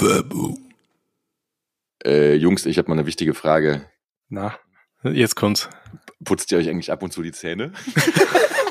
Werbung. Äh, Jungs, ich habe mal eine wichtige Frage. Na, jetzt kommt's. Putzt ihr euch eigentlich ab und zu die Zähne?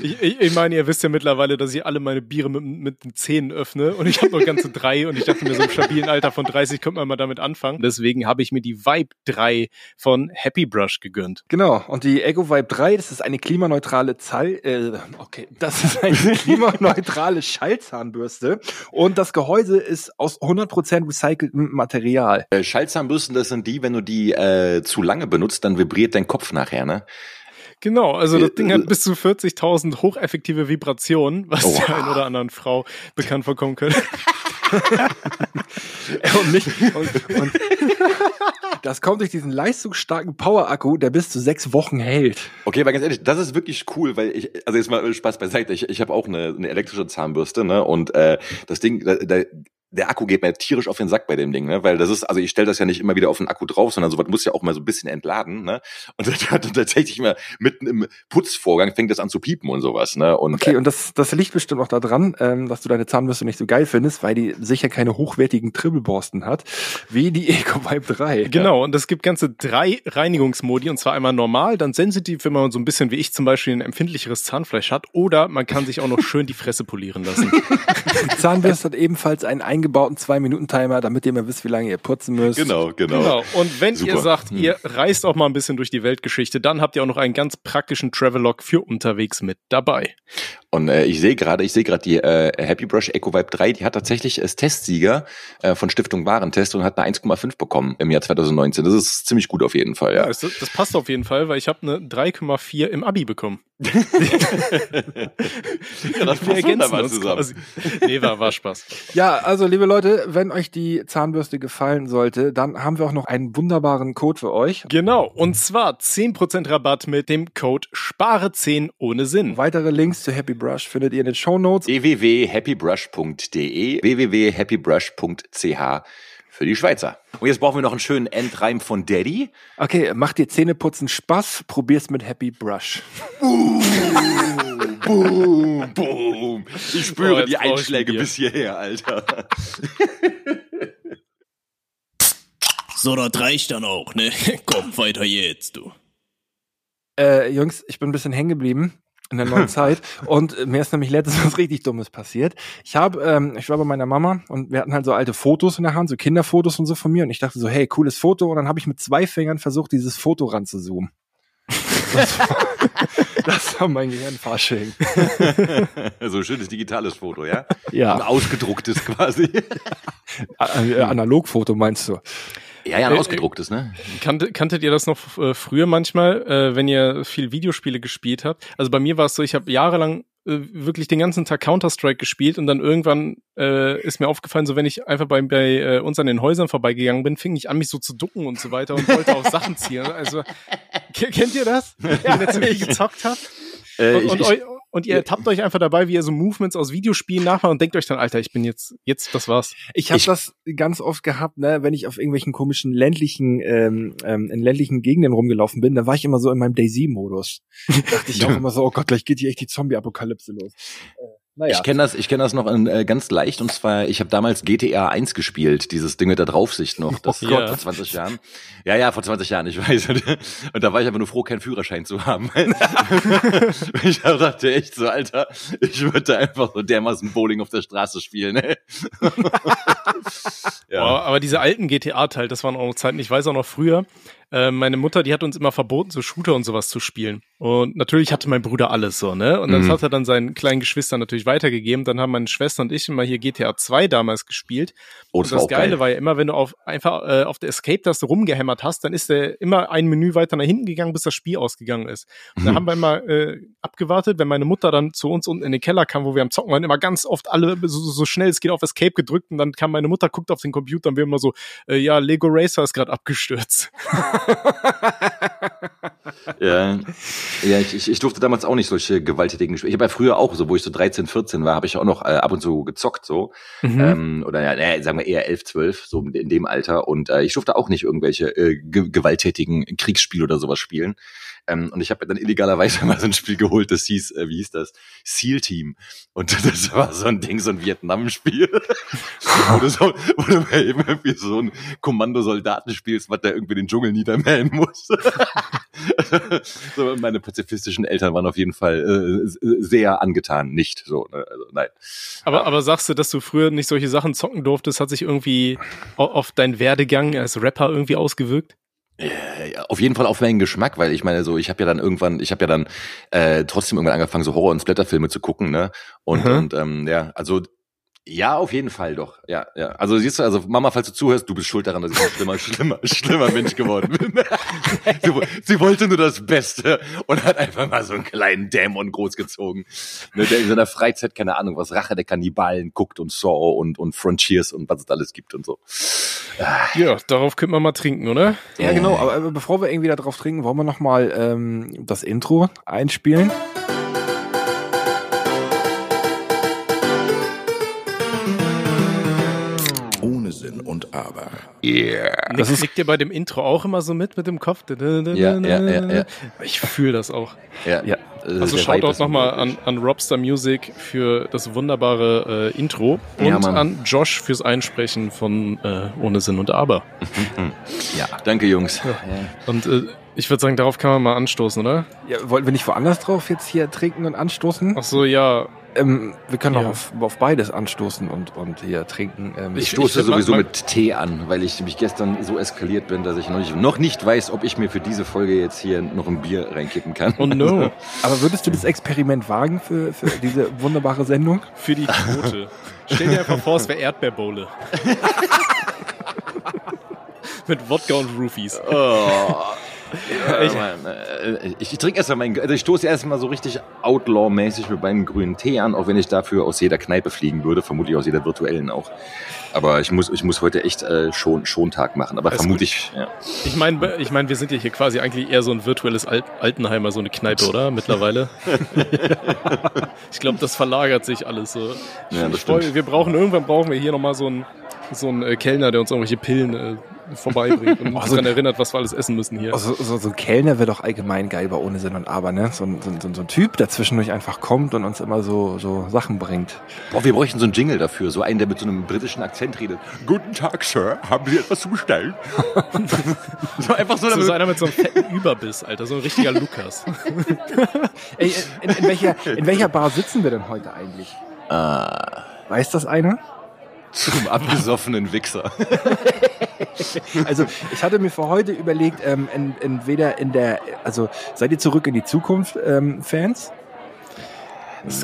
Ich, ich, ich, meine, ihr wisst ja mittlerweile, dass ich alle meine Biere mit, mit den Zähnen öffne und ich habe nur ganze drei und ich dachte mir, so im stabilen Alter von 30 könnte man mal damit anfangen. Deswegen habe ich mir die Vibe 3 von Happy Brush gegönnt. Genau, und die Ego Vibe 3, das ist eine klimaneutrale Zahl, äh, okay, das ist eine klimaneutrale Schallzahnbürste und das Gehäuse ist aus 100% recyceltem Material. Äh, Schallzahnbürsten, das sind die, wenn du die äh, zu lange benutzt, dann vibriert dein Kopf nachher, ne? Genau, also das Ding hat bis zu 40.000 hocheffektive Vibrationen, was oh. der ein oder anderen Frau bekannt vorkommen könnte. und, nicht, und, und das kommt durch diesen leistungsstarken Power-Akku, der bis zu sechs Wochen hält. Okay, aber ganz ehrlich, das ist wirklich cool, weil ich, also jetzt mal Spaß beiseite, ich, ich habe auch eine, eine elektrische Zahnbürste, ne? Und äh, das Ding, da, da der Akku geht mir tierisch auf den Sack bei dem Ding, ne? Weil das ist, also ich stelle das ja nicht immer wieder auf den Akku drauf, sondern sowas muss ja auch mal so ein bisschen entladen, ne? Und das hat tatsächlich mal mitten im Putzvorgang fängt das an zu piepen und sowas, ne? Und, okay, äh, und das, das liegt bestimmt auch daran, ähm, dass du deine Zahnbürste nicht so geil findest, weil die sicher keine hochwertigen Tribbelborsten hat, wie die Eco Vibe 3. Genau, ja. und es gibt ganze drei Reinigungsmodi, und zwar einmal normal, dann sensitiv, wenn man so ein bisschen wie ich zum Beispiel ein empfindlicheres Zahnfleisch hat, oder man kann sich auch noch schön die Fresse polieren lassen. die Zahnbürste hat ebenfalls einen eingebauten Zwei-Minuten-Timer, damit ihr mal wisst, wie lange ihr putzen müsst. Genau, genau. Genau. Und wenn Super. ihr sagt, hm. ihr reist auch mal ein bisschen durch die Weltgeschichte, dann habt ihr auch noch einen ganz praktischen Travelog für unterwegs mit dabei. Und äh, ich sehe gerade, ich sehe gerade die äh, Happy Brush Eco Vibe 3, die hat tatsächlich als Testsieger äh, von Stiftung Warentest und hat eine 1,5 bekommen im Jahr 2019. Das ist ziemlich gut auf jeden Fall. Ja, ja das, das passt auf jeden Fall, weil ich habe eine 3,4 im Abi bekommen. ja, das wir ergänzen uns zusammen. Quasi. Nee, war, war Spaß. Ja, also liebe Leute, wenn euch die Zahnbürste gefallen sollte, dann haben wir auch noch einen wunderbaren Code für euch. Genau, und zwar 10% Rabatt mit dem Code SPARE10 ohne Sinn. Weitere Links zu Happy Brush findet ihr in den Show Notes. www.happybrush.de www.happybrush.ch für die Schweizer. Und jetzt brauchen wir noch einen schönen Endreim von Daddy. Okay, macht dir Zähneputzen Spaß, probier's mit Happy Brush. boom, boom, boom. Ich spüre oh, die Einschläge bis hierher, Alter. so, das reicht dann auch, ne? Komm, weiter jetzt, du. Äh, Jungs, ich bin ein bisschen hängen geblieben in der neuen Zeit. Und mir ist nämlich letztens was richtig Dummes passiert. Ich habe, ähm, ich war bei meiner Mama und wir hatten halt so alte Fotos in der Hand, so Kinderfotos und so von mir. Und ich dachte so, hey, cooles Foto. Und dann habe ich mit zwei Fingern versucht, dieses Foto ranzuzoomen. Das war, das war mein Gehirnfasching. so ein schönes digitales Foto, ja? Ja. Ein ausgedrucktes quasi. Analogfoto meinst du? Ja, ja, ein äh, ausgedrucktes, ne? Kanntet, kanntet ihr das noch äh, früher manchmal, äh, wenn ihr viel Videospiele gespielt habt? Also bei mir war es so, ich habe jahrelang äh, wirklich den ganzen Tag Counter-Strike gespielt und dann irgendwann äh, ist mir aufgefallen, so wenn ich einfach bei, bei äh, uns an den Häusern vorbeigegangen bin, fing ich an, mich so zu ducken und so weiter und wollte auf Sachen zielen. Also kennt ihr das? Ja, wenn ihr gezockt habt? Äh, und, ich, und, und ihr tappt euch einfach dabei, wie ihr so Movements aus Videospielen nachmacht und denkt euch dann, Alter, ich bin jetzt, jetzt, das war's. Ich habe das ganz oft gehabt, ne, wenn ich auf irgendwelchen komischen ländlichen, ähm, ähm, in ländlichen Gegenden rumgelaufen bin, da war ich immer so in meinem Daisy-Modus. dachte ich auch immer so, oh Gott, gleich geht hier echt die Zombie-Apokalypse los. Äh, naja. Ich kenne das, ich kenne das noch in, äh, ganz leicht und zwar, ich habe damals GTA 1 gespielt, dieses Ding mit der Draufsicht noch, das oh Gott, vor 20 Jahren. Ja, ja, vor 20 Jahren, ich weiß. Und da war ich aber nur froh, keinen Führerschein zu haben. ich dachte echt so, Alter, ich würde einfach so dermaßen Bowling auf der Straße spielen. Ey. ja. Boah, aber diese alten GTA-Teile, das waren auch noch Zeiten, ich weiß auch noch früher, äh, meine Mutter, die hat uns immer verboten, so Shooter und sowas zu spielen. Und natürlich hatte mein Bruder alles so, ne? Und das mhm. hat er dann seinen kleinen Geschwistern natürlich weitergegeben. Dann haben meine Schwester und ich immer hier GTA 2 damals gespielt. Oh, das und das Geile geil. war ja immer, wenn du auf einfach äh, auf der Escape-Taste rumgehämmert hast, dann ist der immer ein Menü weiter nach hinten gegangen, bis das Spiel ausgegangen ist. Und mhm. da haben wir immer äh, abgewartet, wenn meine Mutter dann zu uns unten in den Keller kam, wo wir am Zocken waren, immer ganz oft alle so, so schnell es geht auf Escape gedrückt und dann kam meine Mutter, guckt auf den Computer und wir immer so, äh, ja, Lego Racer ist gerade abgestürzt. ja, ja ich, ich, ich durfte damals auch nicht solche gewalttätigen Spiele. Ich habe ja früher auch, so wo ich so 13, 14 war, habe ich auch noch äh, ab und zu gezockt so. Mhm. Ähm, oder ja, äh, sagen wir eher 11, 12, so in dem Alter. Und äh, ich durfte auch nicht irgendwelche äh, ge gewalttätigen Kriegsspiele oder sowas spielen. Ähm, und ich habe dann illegalerweise mal so ein Spiel geholt, das hieß, äh, wie hieß das? Seal Team. Und das war so ein Ding, so ein Vietnam-Spiel. wo, du so, wo du mal eben irgendwie so ein Kommandosoldaten spielst, was da irgendwie den Dschungel niedermähen muss. so, meine pazifistischen Eltern waren auf jeden Fall äh, sehr angetan, nicht so. Ne? Also, nein. Aber, aber sagst du, dass du früher nicht solche Sachen zocken durftest, hat sich irgendwie auf deinen Werdegang als Rapper irgendwie ausgewirkt? Äh, auf jeden Fall auf meinen Geschmack, weil ich meine, so ich habe ja dann irgendwann, ich habe ja dann äh, trotzdem irgendwann angefangen, so Horror- und Splatterfilme zu gucken, ne? Und, mhm. und ähm, ja, also ja, auf jeden Fall doch. Ja, ja. Also siehst du, also Mama, falls du zuhörst, du bist schuld daran, dass ich ein schlimmer, schlimmer, schlimmer Mensch geworden bin. sie, sie, wollte nur das Beste und hat einfach mal so einen kleinen Dämon großgezogen, ne, der in seiner Freizeit keine Ahnung was Rache der Kannibalen guckt und Saw und und Frontiers und was es alles gibt und so. Ja, darauf könnte man mal trinken, oder? Ja, genau. Aber bevor wir irgendwie darauf trinken, wollen wir noch mal ähm, das Intro einspielen. Aber. Yeah. Das ist, nickt ihr bei dem Intro auch immer so mit, mit dem Kopf? Ja, ja, ja, ja. Ich fühle das auch. Ja, ja. Also schaut auch nochmal an, an Robster Music für das wunderbare äh, Intro und ja, an Josh fürs Einsprechen von äh, Ohne Sinn und Aber. ja, danke Jungs. Ja. Und äh, ich würde sagen, darauf kann man mal anstoßen, oder? Ja, wollten wir nicht woanders drauf jetzt hier trinken und anstoßen? Ach so, ja. Ähm, wir können ja. auch auf, auf beides anstoßen und, und hier trinken. Ähm, ich stoße ich, sowieso mit Tee an, weil ich mich gestern so eskaliert bin, dass ich noch nicht, noch nicht weiß, ob ich mir für diese Folge jetzt hier noch ein Bier reinkippen kann. Oh no. Aber würdest du das Experiment wagen für, für diese wunderbare Sendung? Für die Quote. Stell dir einfach vor, es wäre Erdbeerbowle. mit Wodka und Roofies. Oh. Ja, ich, äh, ich, ich trinke erstmal meinen, also ich stoße erstmal so richtig Outlaw-mäßig mit meinem grünen Tee an, auch wenn ich dafür aus jeder Kneipe fliegen würde, vermutlich aus jeder virtuellen auch. Aber ich muss, ich muss heute echt äh, schon, schon Tag machen. Aber vermute ich. Ja. Ich meine, ich mein, wir sind ja hier quasi eigentlich eher so ein virtuelles Alt Altenheimer, so eine Kneipe, oder? Mittlerweile. ich glaube, das verlagert sich alles so. Ja, das ich, wir brauchen irgendwann brauchen wir hier nochmal so einen so einen äh, Kellner, der uns irgendwelche Pillen äh, vorbeibringt und uns also, daran erinnert, was wir alles essen müssen hier. Also, so, so ein Kellner wäre doch allgemein geil, war ohne Sinn und Aber, ne? So, so, so, so ein Typ, der zwischendurch einfach kommt und uns immer so, so Sachen bringt. Boah, wir bräuchten so einen Jingle dafür, so einen, der mit so einem britischen Akzent redet. Guten Tag, Sir, haben Sie etwas zu bestellen? so einfach so, so, so einer mit so einem fetten Überbiss, Alter, so ein richtiger Lukas. Ey, in, in, welcher, in welcher Bar sitzen wir denn heute eigentlich? Ah. Weiß das einer? Zum abgesoffenen Wichser. also ich hatte mir für heute überlegt, ähm, in, entweder in der, also seid ihr zurück in die Zukunft ähm, Fans?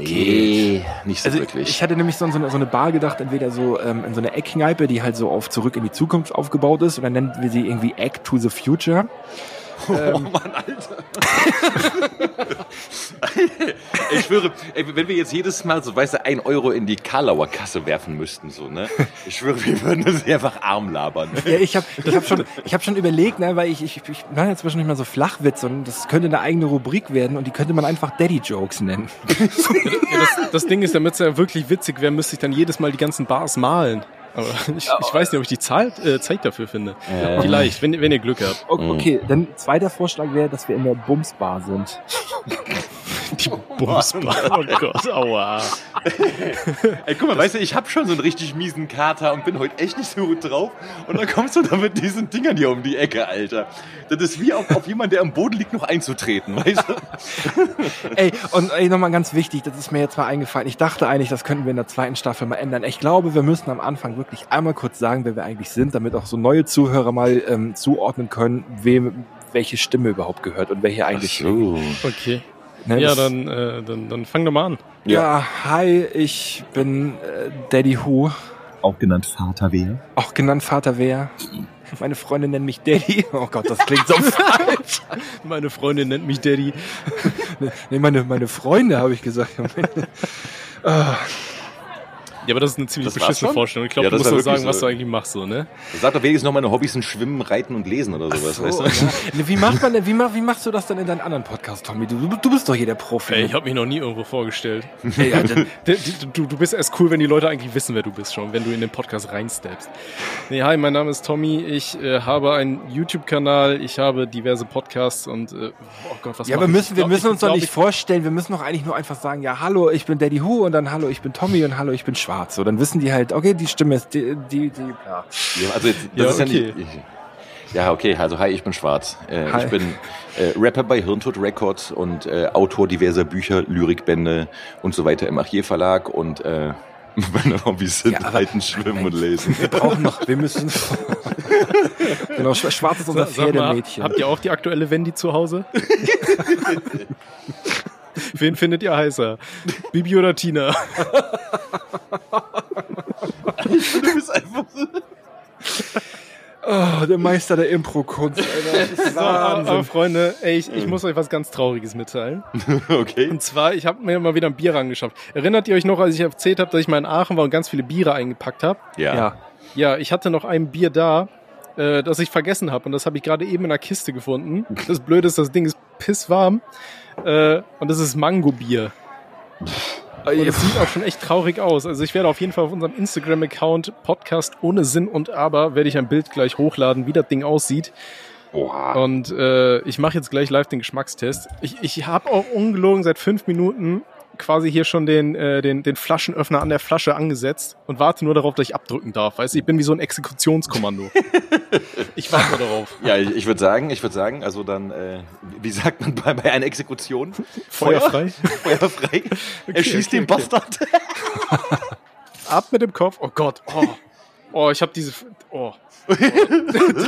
Nee, nicht so also wirklich. Ich hatte nämlich so, so, eine, so eine Bar gedacht, entweder so ähm, in so eine Eckkneipe, die halt so auf Zurück in die Zukunft aufgebaut ist, dann nennen wir sie irgendwie Egg to the Future. Oh ähm. Mann, Alter. ich schwöre, ey, wenn wir jetzt jedes Mal so, weißt du, ein Euro in die Karlauer Kasse werfen müssten, so, ne? Ich schwöre, wir würden das einfach arm labern. Ja, ich habe ich hab schon, ich hab schon überlegt, ne, weil ich, ich, ich mache jetzt nicht mal so Flachwitz und das könnte eine eigene Rubrik werden und die könnte man einfach Daddy Jokes nennen. ja, das, das Ding ist, damit es ja wirklich witzig wäre, müsste ich dann jedes Mal die ganzen Bars malen. Aber ich, ich weiß nicht, ob ich die Zahl, äh, Zeit dafür finde. Äh. Vielleicht, wenn, wenn ihr Glück habt. Okay, dann zweiter Vorschlag wäre, dass wir in der Bumsbar sind. Die Bumsbar. Oh Gott, aua. Ey, guck mal, das weißt du, ich hab schon so einen richtig miesen Kater und bin heute echt nicht so gut drauf. Und dann kommst du da mit diesen Dingern hier um die Ecke, Alter. Das ist wie auf, auf jemanden, der am Boden liegt, noch einzutreten, weißt du? ey, und ey, nochmal ganz wichtig, das ist mir jetzt mal eingefallen. Ich dachte eigentlich, das könnten wir in der zweiten Staffel mal ändern. Ich glaube, wir müssen am Anfang wirklich einmal kurz sagen, wer wir eigentlich sind, damit auch so neue Zuhörer mal ähm, zuordnen können, wem welche Stimme überhaupt gehört und wer hier eigentlich. Ach so. Okay. Ne, ja, dann, äh, dann, dann fang doch mal an. Ja, ja hi, ich bin äh, Daddy Who. Auch genannt Vater Wer. Auch genannt Vater Wer. Meine Freundin nennt mich Daddy. Oh Gott, das klingt so falsch. Meine Freundin nennt mich Daddy. nee, meine, meine Freunde, habe ich gesagt. Ja, aber das ist eine ziemlich Das beschissene? Vorstellung. Ich glaube, Ja, du musst doch sagen, wirklich was so. du eigentlich machst, so, ne? Sag doch wenigstens noch meine Hobbys sind Schwimmen, Reiten und Lesen oder sowas, weißt du? ja. Ne, Wie macht man denn, wie, mach, wie machst du das denn in deinen anderen Podcast, Tommy? Du, du, bist doch hier der Profi. Ey, ich habe mich noch nie irgendwo vorgestellt. Ey, ja, dann- Du, du, du bist erst cool, wenn die Leute eigentlich wissen, wer du bist schon, wenn du in den Podcast reinsteppst. Nee, hi, mein Name ist Tommy. Ich äh, habe einen YouTube-Kanal, ich habe diverse Podcasts und äh, oh Gott, was ja, mach wir ich? müssen, Ich wir glaub, müssen ich uns doch nicht ich- vorstellen, wir müssen doch eigentlich nur einfach sagen, ja, hallo, ich bin Daddy Who und dann hallo, ich bin Tommy und hallo, ich bin Schwarz. So, dann wissen die halt, okay, die Stimme ist die, die, die ja. Ja, also jetzt, das Ja, ist ja okay. nicht. Ja, okay, also hi, ich bin Schwarz. Äh, Hi. ich bin äh, Rapper bei Hirntod Records und äh, Autor diverser Bücher, Lyrikbände und so weiter im Archiv Verlag und äh, meine Hobbys sind Ja, Reiten, Schwimmen und Lesen. Wir brauchen noch, wir müssen. genau, Sch- Schwarz ist unser Pferdemädchen. habt ihr auch die aktuelle Wendy zu Hause? Wen findet ihr heißer? Bibi oder Tina? du bist einfach so. Oh, der Meister der Impro-Kunst, Alter. Das ist So, aber, Wahnsinn. aber Freunde, ey, ich, ich muss euch was ganz Trauriges mitteilen. Okay. Und zwar, ich habe mir mal wieder ein Bier rangeschafft. Erinnert ihr euch noch, als ich erzählt habe, dass ich mal in Aachen war und ganz viele Biere eingepackt habe? Ja. ja. Ja, ich hatte noch ein Bier da, äh, das ich vergessen habe und das habe ich gerade eben in einer Kiste gefunden. Das Blöde ist, das Ding ist pisswarm äh, und das ist Mango-Bier. Und es sieht auch schon echt traurig aus. Also ich werde auf jeden Fall auf unserem Instagram-Account Podcast ohne Sinn und Aber werde ich ein Bild gleich hochladen, wie das Ding aussieht. Oha. Und äh, ich mache jetzt gleich live den Geschmackstest. Ich, ich habe auch ungelogen seit fünf Minuten quasi hier schon den, äh, den, den Flaschenöffner an der Flasche angesetzt und warte nur darauf, dass ich abdrücken darf. Weißt du, ich bin wie so ein Exekutionskommando. ich warte nur darauf. Ja, ich, ich würde sagen, ich würde sagen, also dann, äh, wie sagt man bei, bei einer Exekution? Feuerfrei. Feuerfrei. er schießt okay, den okay. Bastard. Ab mit dem Kopf. Oh Gott. Oh, oh ich habe diese. Oh. oh.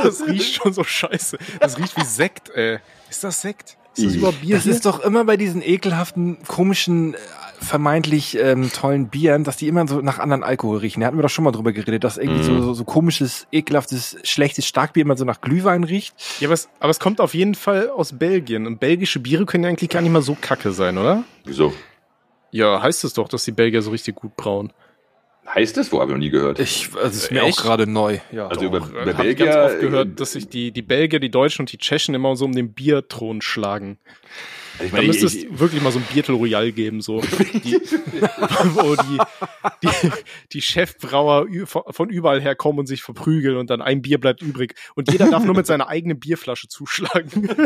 Das riecht schon so scheiße. Das riecht wie Sekt, ey. Ist das Sekt? Ist das überhaupt Bier? Das ist doch immer bei diesen ekelhaften, komischen, äh, vermeintlich ähm, tollen Bieren, dass die immer so nach anderen Alkohol riechen. Da hatten wir doch schon mal drüber geredet, dass irgendwie so, so, so komisches, ekelhaftes, schlechtes Starkbier immer so nach Glühwein riecht. Ja, aber es, aber es kommt auf jeden Fall aus Belgien. Und belgische Biere können ja eigentlich gar nicht mal so kacke sein, oder? Wieso? Ja, heißt es doch, dass die Belgier so richtig gut brauen. Heißt das? Wo habe ich noch nie gehört? Ich, also ist mir Echt? auch gerade neu. Ja. Also über, Doch, über äh, hab ich Belgier. ganz oft gehört, dass sich die, die Belgier, die Deutschen und die Tschechen immer so um den Bierthron schlagen. also ich Da meine, müsste ich, es wirklich mal so ein Biertel Royal geben, so. Die, wo die, die, die Chefbrauer von von überall herkommen und sich verprügeln und dann ein Bier bleibt übrig. Und jeder darf nur mit seiner eigenen Bierflasche zuschlagen.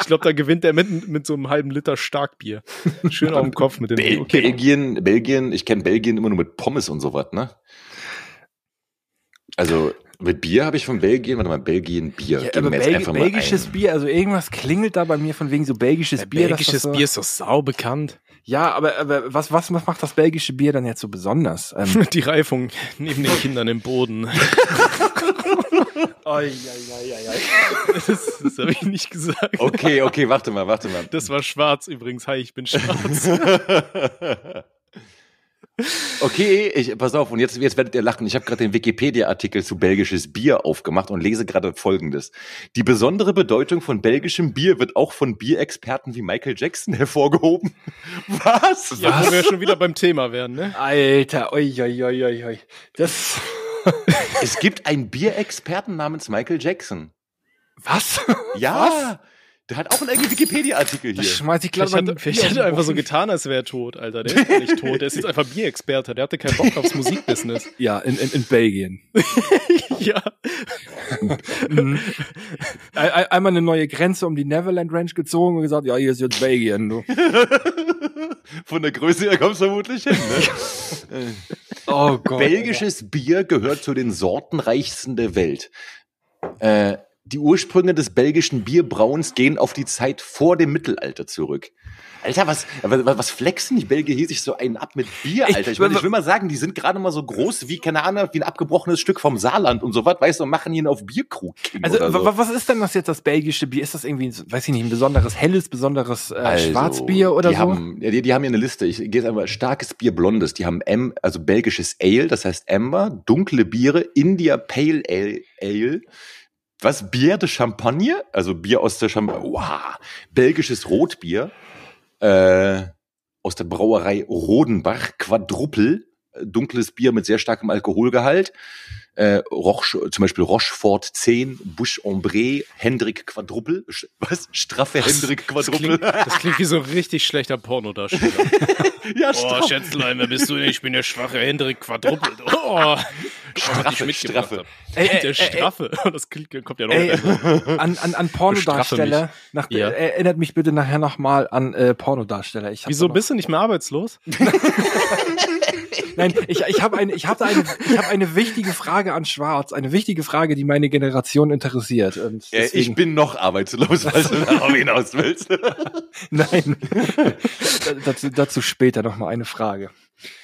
Ich glaube, da gewinnt er mit, mit so einem halben Liter Starkbier. Schön auf dem Kopf mit dem Bel Okay. Belgien, Belgien, ich kenne Belgien immer nur mit Pommes und sowas, ne? Also mit Bier habe ich von Belgien, warte mal, Belgien Bier. Ja, aber Belgi belgisches ein. Bier, also irgendwas klingelt da bei mir von wegen so belgisches Bier. dass Belgisches das so, Bier ist doch sau bekannt. Ja, aber, aber was, was macht das belgische Bier dann jetzt so besonders? Ähm, Die Reifung neben den Kindern im Boden. Das, das habe ich nicht gesagt. Okay, okay, warte mal, warte mal. Das war schwarz übrigens. Hi, ich bin schwarz. Okay, ich, pass auf, und jetzt, jetzt werdet ihr lachen. Ich habe gerade den Wikipedia-Artikel zu belgisches Bier aufgemacht und lese gerade folgendes. Die besondere Bedeutung von belgischem Bier wird auch von Bierexperten wie Michael Jackson hervorgehoben. Was? Ja, wo wir schon wieder beim Thema wären, ne? Alter, oi, oi, oi, oi, oi. Das, Es gibt einen Bierexperten namens Michael Jackson. was? Ja, der hat auch einen eigenen Wikipedia-Artikel Das hier. schmeiß ich glaube vielleicht hat er einfach so getan, als wäre er tot, Alter. Der ist gar nicht tot. Der ist jetzt einfach Bierexperte. Der hatte keinen Bock aufs Musikbusiness. Ja, in, in, in Belgien. ja. Mhm. Ein- ein- Einmal eine neue Grenze um die Neverland Ranch gezogen und gesagt, ja, hier ist jetzt Belgien. Du. Von der Größe her kommst du vermutlich hin, ne? Oh Gott. Belgisches Bier gehört zu den sortenreichsten der Welt. Äh, die Ursprünge des belgischen Bierbrauens gehen auf die Zeit vor dem Mittelalter zurück. Alter, was, was, was flexen die Belgier hier sich so einen ab mit Bier, Alter? Ich, meine, ich will mal sagen, die sind gerade mal so groß wie, keine Ahnung, wie ein abgebrochenes Stück vom Saarland und so was, weißt du, und machen ihn auf Bierkrug. Also, so. wa- was ist denn das jetzt, das belgische Bier? Ist das irgendwie, weiß ich nicht, ein besonderes helles, besonderes äh, Also, Schwarzbier oder die so? Haben, ja, die, die haben hier eine Liste. Ich gehe jetzt einmal starkes Bier, blondes. Die haben M, also belgisches Ale, das heißt Amber, dunkle Biere, India Pale Ale, Ale was? Bier de Champagne? Also Bier aus der Champagne. Wow. Belgisches Rotbier. Äh, aus der Brauerei Rodenbach, Quadruppel, dunkles Bier mit sehr starkem Alkoholgehalt. Äh, Roche, zum Beispiel Rochefort 10, Bush Ombre, Hendrik Quadruppel. Was? Straffe Hendrik Das Quadruppel. klingt, das klingt wie so ein richtig schlechter Pornodarsteller. ja, Oh. Schätzlein, wer bist du denn? Ich bin der schwache Hendrik quadruppelt. Oh, Straffe, Straffe. Ey, ey, Der ey, Straffe. Das klingt, kommt ja noch. Ey, an, an, an Pornodarsteller. Nach, Ja. erinnert mich bitte nachher nochmal an äh, Pornodarsteller. Ich hab Wieso bist du nicht mehr arbeitslos? Nein, ich, ich habe eine, ich habe eine, ich habe eine wichtige Frage an Schwarz, eine wichtige Frage, die meine Generation interessiert. Und Äh, ich deswegen, bin noch arbeitslos, falls du darauf hinaus willst. nein, Da- dazu, dazu später noch mal eine Frage.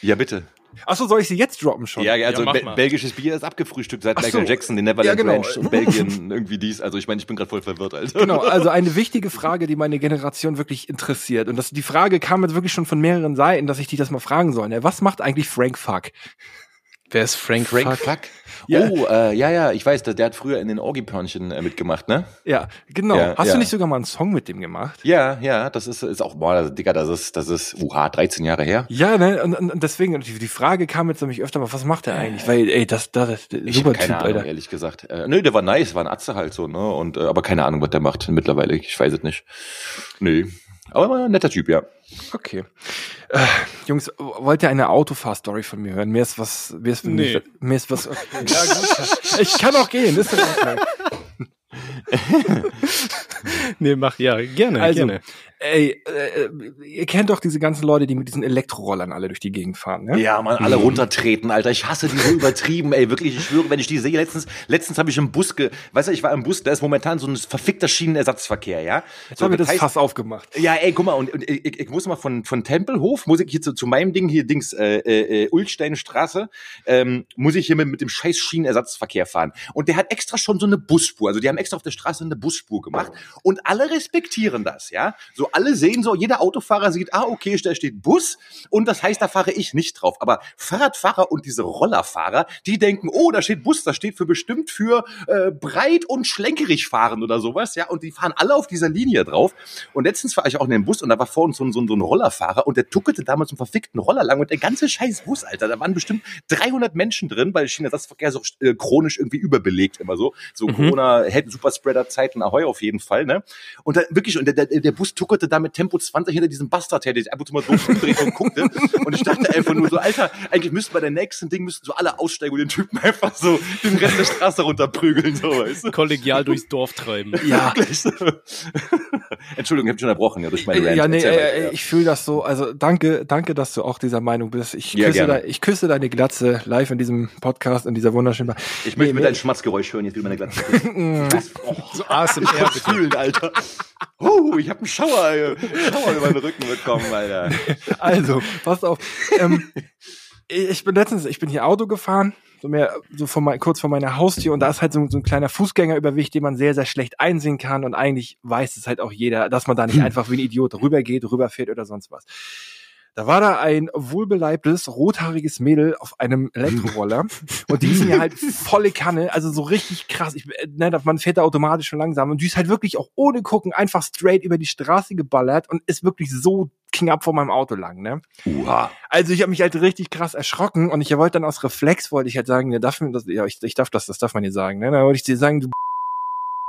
ja, bitte. Achso, soll ich sie jetzt droppen schon? Ja, also mach Be mal. belgisches Bier ist abgefrühstückt seit Michael so. Jackson, den Neverland Ja, genau. Ranch und Belgien irgendwie dies. Also ich meine, ich bin gerade voll verwirrt, Alter. Genau, also eine wichtige Frage, die meine Generation wirklich interessiert. Und das, die Frage kam jetzt wirklich schon von mehreren Seiten, dass ich dich das mal fragen soll. Ne? Was macht eigentlich Frank Fuck? Wer ist Frank? Frank Fuck. Ja. Oh, äh, ja, ja, ich weiß, der, der hat früher in den Orgi-Pörnchen äh, mitgemacht, ne? Ja, genau. Ja, Hast ja. du nicht sogar mal einen Song mit dem gemacht? Ja, ja, das ist, ist auch, boah, Digga, das ist, das ist, uha, 13 Jahre her. Ja, ne, und, und deswegen, die, die Frage kam jetzt nämlich öfter mal, was macht er eigentlich? Weil, ey, das, das, das Ich super keine Typ, Ahnung, Alter. ehrlich gesagt. Äh, nö, der war nice, war ein Atze halt so, ne? Und, äh, aber keine Ahnung, was der macht mittlerweile. Ich weiß es nicht. Nö. Aber war ein netter Typ, ja. Okay. Äh, Jungs, wollt ihr eine Autofahr-Story von mir hören? Mir ist was, mir ist, Nee. mir ist was, okay. ja, gut. Ich kann auch gehen, ist in Ordnung. Nee, mach, ja, gerne, Also, gerne. ey, äh, ihr kennt doch diese ganzen Leute, die mit diesen Elektrorollern alle durch die Gegend fahren, ne? Ja, man, alle runtertreten, Alter. Ich hasse die so übertrieben, ey. Wirklich, ich schwöre, wenn ich die sehe, letztens, letztens habe ich im Bus, ge, weißt du, ich war im Bus, da ist momentan so ein verfickter Schienenersatzverkehr, ja. Jetzt so, haben wir das heißt- Fass aufgemacht. Ja, ey, guck mal, und, und ich, ich muss mal von, von Tempelhof, muss ich hier zu, zu meinem Ding hier, Dings, äh, äh, Ulsteinstraße, ähm, muss ich hier mit, mit dem scheiß Schienenersatzverkehr fahren. Und der hat extra schon so eine Busspur, also die haben extra auf der Straße eine Busspur gemacht und alle respektieren das, ja. So alle sehen so, jeder Autofahrer sieht, ah, okay, da steht Bus und das heißt, da fahre ich nicht drauf. Aber Fahrradfahrer und diese Rollerfahrer, die denken, oh, da steht Bus, das steht für bestimmt für äh, breit und schlenkerig fahren oder sowas, ja. Und die fahren alle auf dieser Linie drauf. Und letztens war ich auch in dem Bus und da war vor uns so, ein- so, ein- so ein Rollerfahrer und der tuckelte damals einen verfickten Roller lang und der ganze scheiß Bus, Alter, da waren bestimmt 300 Menschen drin, weil Schienenersatzverkehr so äh, chronisch irgendwie überbelegt immer so. So Corona, Head Superspreader Zeiten Ahoi auf jeden Fall, ne? Und da wirklich, und der, der, der Bus tuckerte da mit Tempo 20 hinter diesem Bastard her, der sich ab und zu mal so umdreht und guckte. Und ich dachte einfach nur so, Alter, eigentlich müssten bei der nächsten Ding müssten so alle aussteigen und den Typen einfach so den Rest der Straße runterprügeln, so, weißt du? Kollegial durchs Dorf treiben. Ja. Entschuldigung, ich hab dich unterbrochen, ja, durch meine Rant. Ja, nee, Erzähl äh, äh, ja. ich fühle das so. Also danke, danke, dass du auch dieser Meinung bist. Ich Ja, küsse, ich küsse deine Glatze live in diesem Podcast, in dieser wunderschönen. Bar. Ich möchte Nee, mit deinem Schmatzgeräusch hören, jetzt wieder meine Glatze. oh, So ASMR, fühlen, Alter. Oh, ich hab einen Schauer, äh, Schauer über den Rücken bekommen, Alter. Also, pass auf. ähm, ich bin letztens, ich bin hier Auto gefahren, so mehr, so vor mein, kurz vor meiner Haustür und da ist halt so, so ein kleiner Fußgängerüberweg, den man sehr, sehr schlecht einsehen kann und eigentlich weiß es halt auch jeder, dass man da nicht einfach wie ein Idiot rübergeht, rüberfährt oder sonst was. Da war da ein wohlbeleibtes, rothaariges Mädel auf einem Elektroroller und die ist mir halt volle Kanne, also so richtig krass. Ich, äh, ne, man fährt da automatisch schon langsam und die ist halt wirklich auch ohne gucken einfach straight über die Straße geballert und ist wirklich so knapp vor meinem Auto lang, ne? Uha. Also ich habe mich halt richtig krass erschrocken und ich wollte dann aus Reflex wollte ich halt sagen, ja, darf man das, ja, ich, ich darf das, das darf man hier sagen, ne? Dann wollte ich dir sagen, du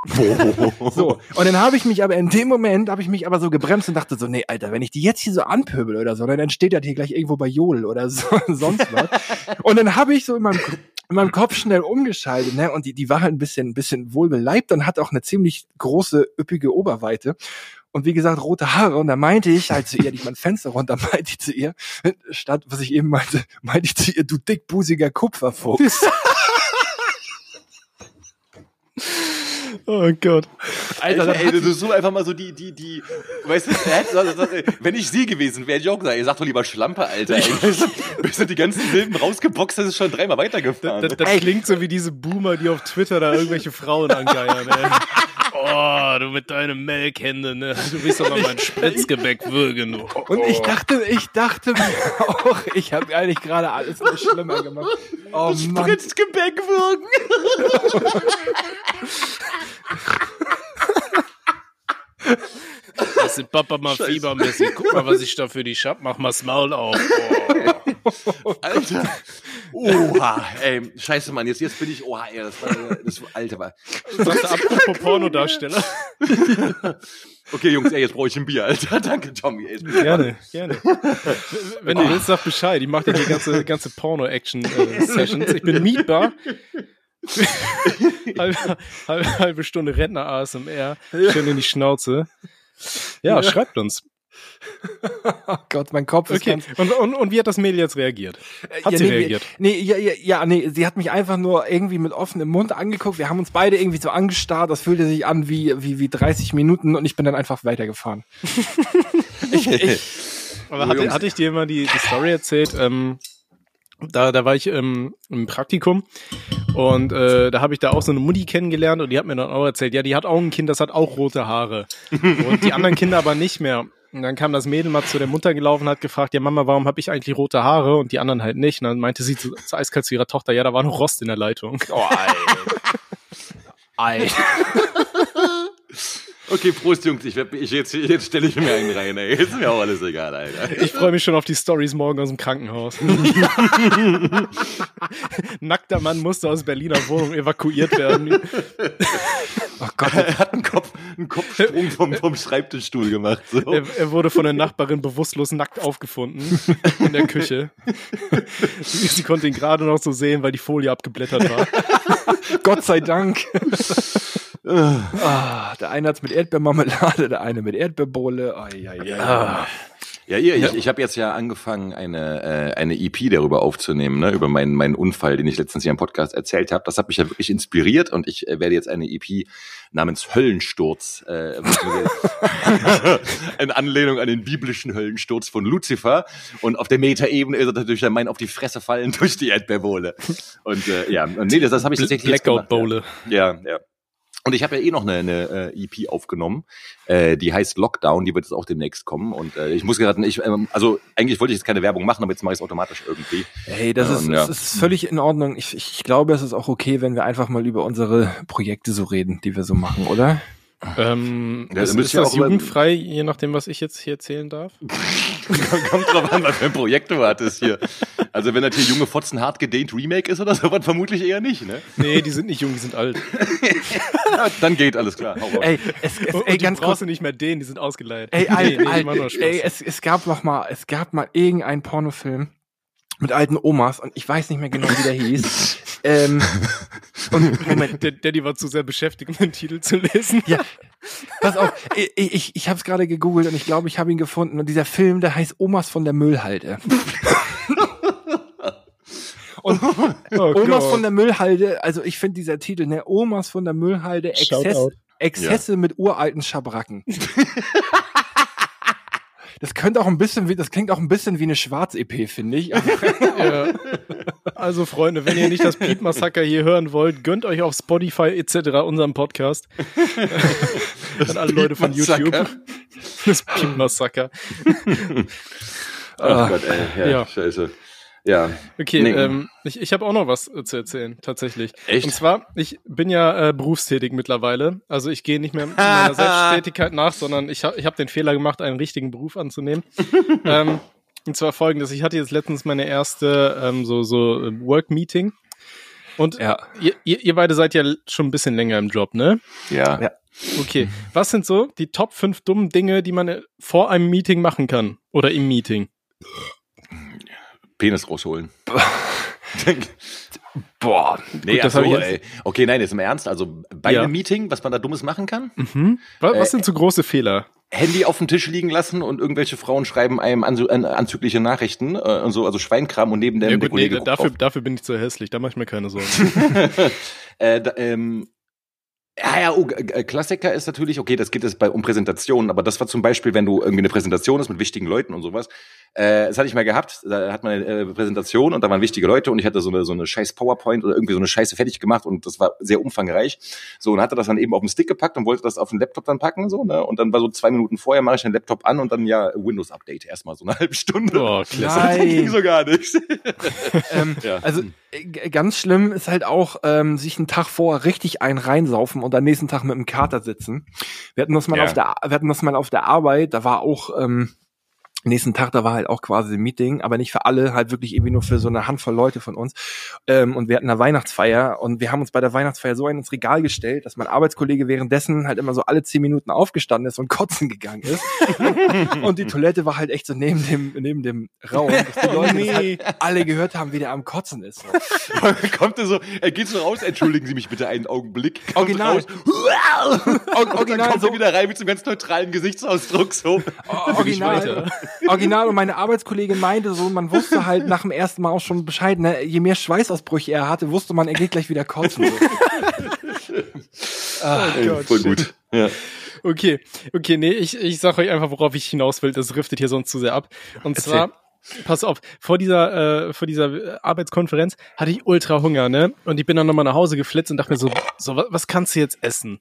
so. Und dann habe ich mich aber in dem Moment habe ich mich aber so gebremst und dachte so, nee, Alter, wenn ich die jetzt hier so anpöbel oder so, dann steht das hier gleich irgendwo bei Jodel oder so, sonst was. Und dann habe ich so in meinem in meinem Kopf schnell umgeschaltet, ne? Und die, die war halt ein bisschen, ein bisschen wohlbeleibt und hat auch eine ziemlich große, üppige Oberweite. Und wie gesagt, rote Haare. Und da meinte ich halt zu ihr, ich mein Fenster runter, meinte ich zu ihr, statt was ich eben meinte, meinte ich zu ihr, du dickbusiger Kupferfuchs. Oh Gott. Alter, Alter, dann ey, du bist so einfach mal so die, die, die, weißt du, das- das- wenn ich sie gewesen wäre, hätte ich auch gesagt, ihr sagt doch lieber Schlampe, Alter, ey. Weißt du, die ganzen Silben rausgeboxt hast, ist schon dreimal weitergefahren. Das, das klingt so wie diese Boomer, die auf Twitter da irgendwelche Frauen angeiern, ey. Oh, du mit deinen Melkhänden, ne? Du willst doch mal mein Spritzgebäck würgen, du. Und ich dachte, ich dachte mir auch, ich habe eigentlich gerade alles noch schlimmer gemacht. Oh Mann. Spritzgebäck würgen. Das jetzt den Papa mal fiebermäßig. Guck mal, was ich da für dich hab. Mach mal das Maul auf. Oh. Alter. Oha, ey, scheiße, Mann, jetzt, jetzt bin ich, oha, ey, das war, das war, Alter, war. Sagst du apropos Pornodarsteller? Okay, Jungs, ey, jetzt brauche ich ein Bier, Alter. Danke, Tommy. Ey. Gerne, gerne. Wenn du willst, sag Bescheid. Ich mache dir die ganze, ganze Porno-Action-Sessions. ich bin mietbar. halbe, halbe, halbe Stunde Rentner ASMR. Schön in die Schnauze. Ja, schreibt uns. Oh Gott, mein Kopf ist Okay. ganz Und, und, und wie hat das Mädel jetzt reagiert? Hat ja, sie nee, reagiert? Nee, ja, ja, ja, nee, sie hat mich einfach nur irgendwie mit offenem Mund angeguckt. Wir haben uns beide irgendwie so angestarrt. Das fühlte sich an wie, wie, wie 30 Minuten und ich bin dann einfach weitergefahren. ich, ich, Aber hatte, hatte ich dir mal die, die Story erzählt? Ähm, da, da war ich ähm, im Praktikum und äh, da habe ich da auch so eine Mutti kennengelernt und die hat mir dann auch erzählt, ja, die hat auch ein Kind, das hat auch rote Haare und die anderen Kinder aber nicht mehr. Und dann kam das Mädel mal zu der Mutter gelaufen und hat gefragt, ja Mama, warum habe ich eigentlich rote Haare und die anderen halt nicht? Und dann meinte sie zu, zu eiskalt zu ihrer Tochter, ja, da war noch Rost in der Leitung. oh, Alter. Alter. Okay, Prost, Jungs, ich, werd, ich jetzt, jetzt stelle ich mir einen rein, ey. Ist mir auch alles egal, Alter. Ich freue mich schon auf die Stories morgen aus dem Krankenhaus. Nackter Mann musste aus Berliner Wohnung evakuiert werden. Oh Gott, Er hat einen, Kopf, einen Kopfsprung vom, vom Schreibtischstuhl gemacht, so. Er, er wurde von der Nachbarin bewusstlos nackt aufgefunden in der Küche. Sie, sie konnte ihn gerade noch so sehen, weil die Folie abgeblättert war. Gott sei Dank. ah, der eine hat's mit Erdbeermarmelade, der eine mit Erdbeerbohle. Ai, ai, ai. Ah. Ja, ihr, ich, ich habe jetzt ja angefangen, eine, äh, eine EP darüber aufzunehmen, ne, über meinen, meinen Unfall, den ich letztens hier im Podcast erzählt habe. Das hat mich ja wirklich inspiriert und ich äh, werde jetzt eine EP namens Höllensturz, äh, in Anlehnung an den biblischen Höllensturz von Lucifer. Und auf der Metaebene ist es natürlich dann mein auf die Fresse fallen durch die Erdbeerbohle. Und äh, ja, und nee, das, das habe ich tatsächlich jetzt Blackout gemacht, Bowle. Ja, ja. Und ich habe ja eh noch eine, eine äh, EP aufgenommen, äh, die heißt Lockdown, die wird jetzt auch demnächst kommen. Und äh, ich muss gerade, ich, ähm, also eigentlich wollte ich jetzt keine Werbung machen, aber jetzt mache ich es automatisch irgendwie. Hey, das Ja, ist, ja. das ist völlig in Ordnung. Ich, ich glaube, es ist auch okay, wenn wir einfach mal über unsere Projekte so reden, die wir so machen, oder? Ähm, Ja, ist, ist das jugendfrei, je nachdem, was ich jetzt hier erzählen darf? Kommt drauf an, was für ein Projekt du hattest hier. Also wenn das hier junge Fotzen hart gedehnt Remake ist oder so, was vermutlich eher nicht, ne? Nee, die sind nicht jung, die sind alt. Ja, dann geht alles klar. Ey, es, es, Und, ey und ganz kurz. nicht mehr den, die sind ausgeleiht. Ey, alt, nee, alt, ey, es, es gab noch mal, es gab mal irgendeinen Pornofilm mit alten Omas und ich weiß nicht mehr genau, wie der hieß. ähm, und Moment, der Daddy war zu sehr beschäftigt, um den Titel zu lesen. ja, pass auf, ich, ich, ich habe es gerade gegoogelt und ich glaube, ich habe ihn gefunden und dieser Film, der heißt Omas von der Müllhalde. Und Oh Omas Gott. von der Müllhalde, also ich finde dieser Titel, ne, Omas von der Müllhalde, Exzess. Exzesse mit uralten Schabracken. Das könnte auch ein bisschen wie, das klingt auch ein bisschen wie eine Schwarz-EP, finde ich. Also, Ja. Also Freunde, wenn ihr nicht das Piep Massaker hier hören wollt, gönnt euch auf Spotify etc. unseren Podcast. An alle Leute von. YouTube. Das Piep Massaker. Ach Gott, ey. Ja, Ja. scheiße. Ja. Okay, Nee. ähm, ich, ich habe auch noch was äh, zu erzählen, tatsächlich. Echt? Und zwar, ich bin ja äh, berufstätig mittlerweile. Also ich gehe nicht mehr meiner Selbstständigkeit nach, sondern ich habe ich hab den Fehler gemacht, einen richtigen Beruf anzunehmen. ähm, und zwar folgendes, ich hatte jetzt letztens meine erste ähm, so, so äh, Work-Meeting. Und ja. ihr, ihr, ihr beide seid ja schon ein bisschen länger im Job, ne? Ja. Ja. Okay. Was sind so die Top 5 dummen Dinge, die man äh, vor einem Meeting machen kann? Oder im Meeting? Penis rausholen. Boah. nee, das hab ich so, jetzt- ey. Okay, nein, jetzt im Ernst. Also bei Ja. einem Meeting, was man da Dummes machen kann? Mhm. Was, Äh, sind so große Fehler? Handy auf dem Tisch liegen lassen und irgendwelche Frauen schreiben einem anzu an, anzügliche Nachrichten äh, und so, also Schweinkram und neben dem Ja, der gut, nee, Kollege guckt dafür, dafür bin ich zu hässlich, da mache ich mir keine Sorgen. äh, da, ähm, ja, ja, oh, äh, Klassiker ist natürlich, okay, das geht jetzt bei um Präsentationen, aber das war zum Beispiel, wenn du irgendwie eine Präsentation ist mit wichtigen Leuten und sowas. Äh, das hatte ich mal gehabt, da hat man eine äh, Präsentation und da waren wichtige Leute und ich hatte so eine, so eine scheiß PowerPoint oder irgendwie so eine Scheiße fertig gemacht und das war sehr umfangreich. So, und hatte das dann eben auf den Stick gepackt und wollte das auf den Laptop dann packen, so, ne? Und dann war so zwei Minuten vorher mache ich den Laptop an und dann ja Windows-Update erstmal so eine halbe Stunde. Oh, klasse. Das ging so gar nicht. Ähm, Ja. Also äh, ganz schlimm ist halt auch, ähm, sich einen Tag vorher richtig einen reinsaufen und am nächsten Tag mit dem Kater sitzen. Wir hatten das mal Ja. auf der, wir hatten das mal auf der Arbeit, da war auch, ähm, nächsten Tag, da war halt auch quasi ein Meeting, aber nicht für alle, halt wirklich irgendwie nur für so eine Handvoll Leute von uns. Ähm, und wir hatten eine Weihnachtsfeier und wir haben uns bei der Weihnachtsfeier so einen ins Regal gestellt, dass mein Arbeitskollege währenddessen halt immer so alle zehn Minuten aufgestanden ist und kotzen gegangen ist. und die Toilette war halt echt so neben dem, neben dem Raum, dass die Leute das halt alle gehört haben, wie der am Kotzen ist. So. kommt er so, er geht so raus, entschuldigen Sie mich bitte einen Augenblick. Kommt Original. Raus, und dann Original kommt so- er wieder rein mit so einem ganz neutralen Gesichtsausdruck so. Original, original und meine Arbeitskollegin meinte so, man wusste halt nach dem ersten Mal auch schon Bescheid, ne, je mehr Schweißausbrüche er hatte, wusste man, er geht gleich wieder kotzen. Ah, Ey, voll gut. Ja. Okay, okay, nee, ich, ich sag euch einfach, worauf ich hinaus will. Das riftet hier sonst zu sehr ab. Und zwar, pass auf, vor dieser, äh, vor dieser Arbeitskonferenz hatte ich ultra Hunger, ne? Und ich bin dann nochmal nach Hause geflitzt und dachte mir so, so, was, was kannst du jetzt essen?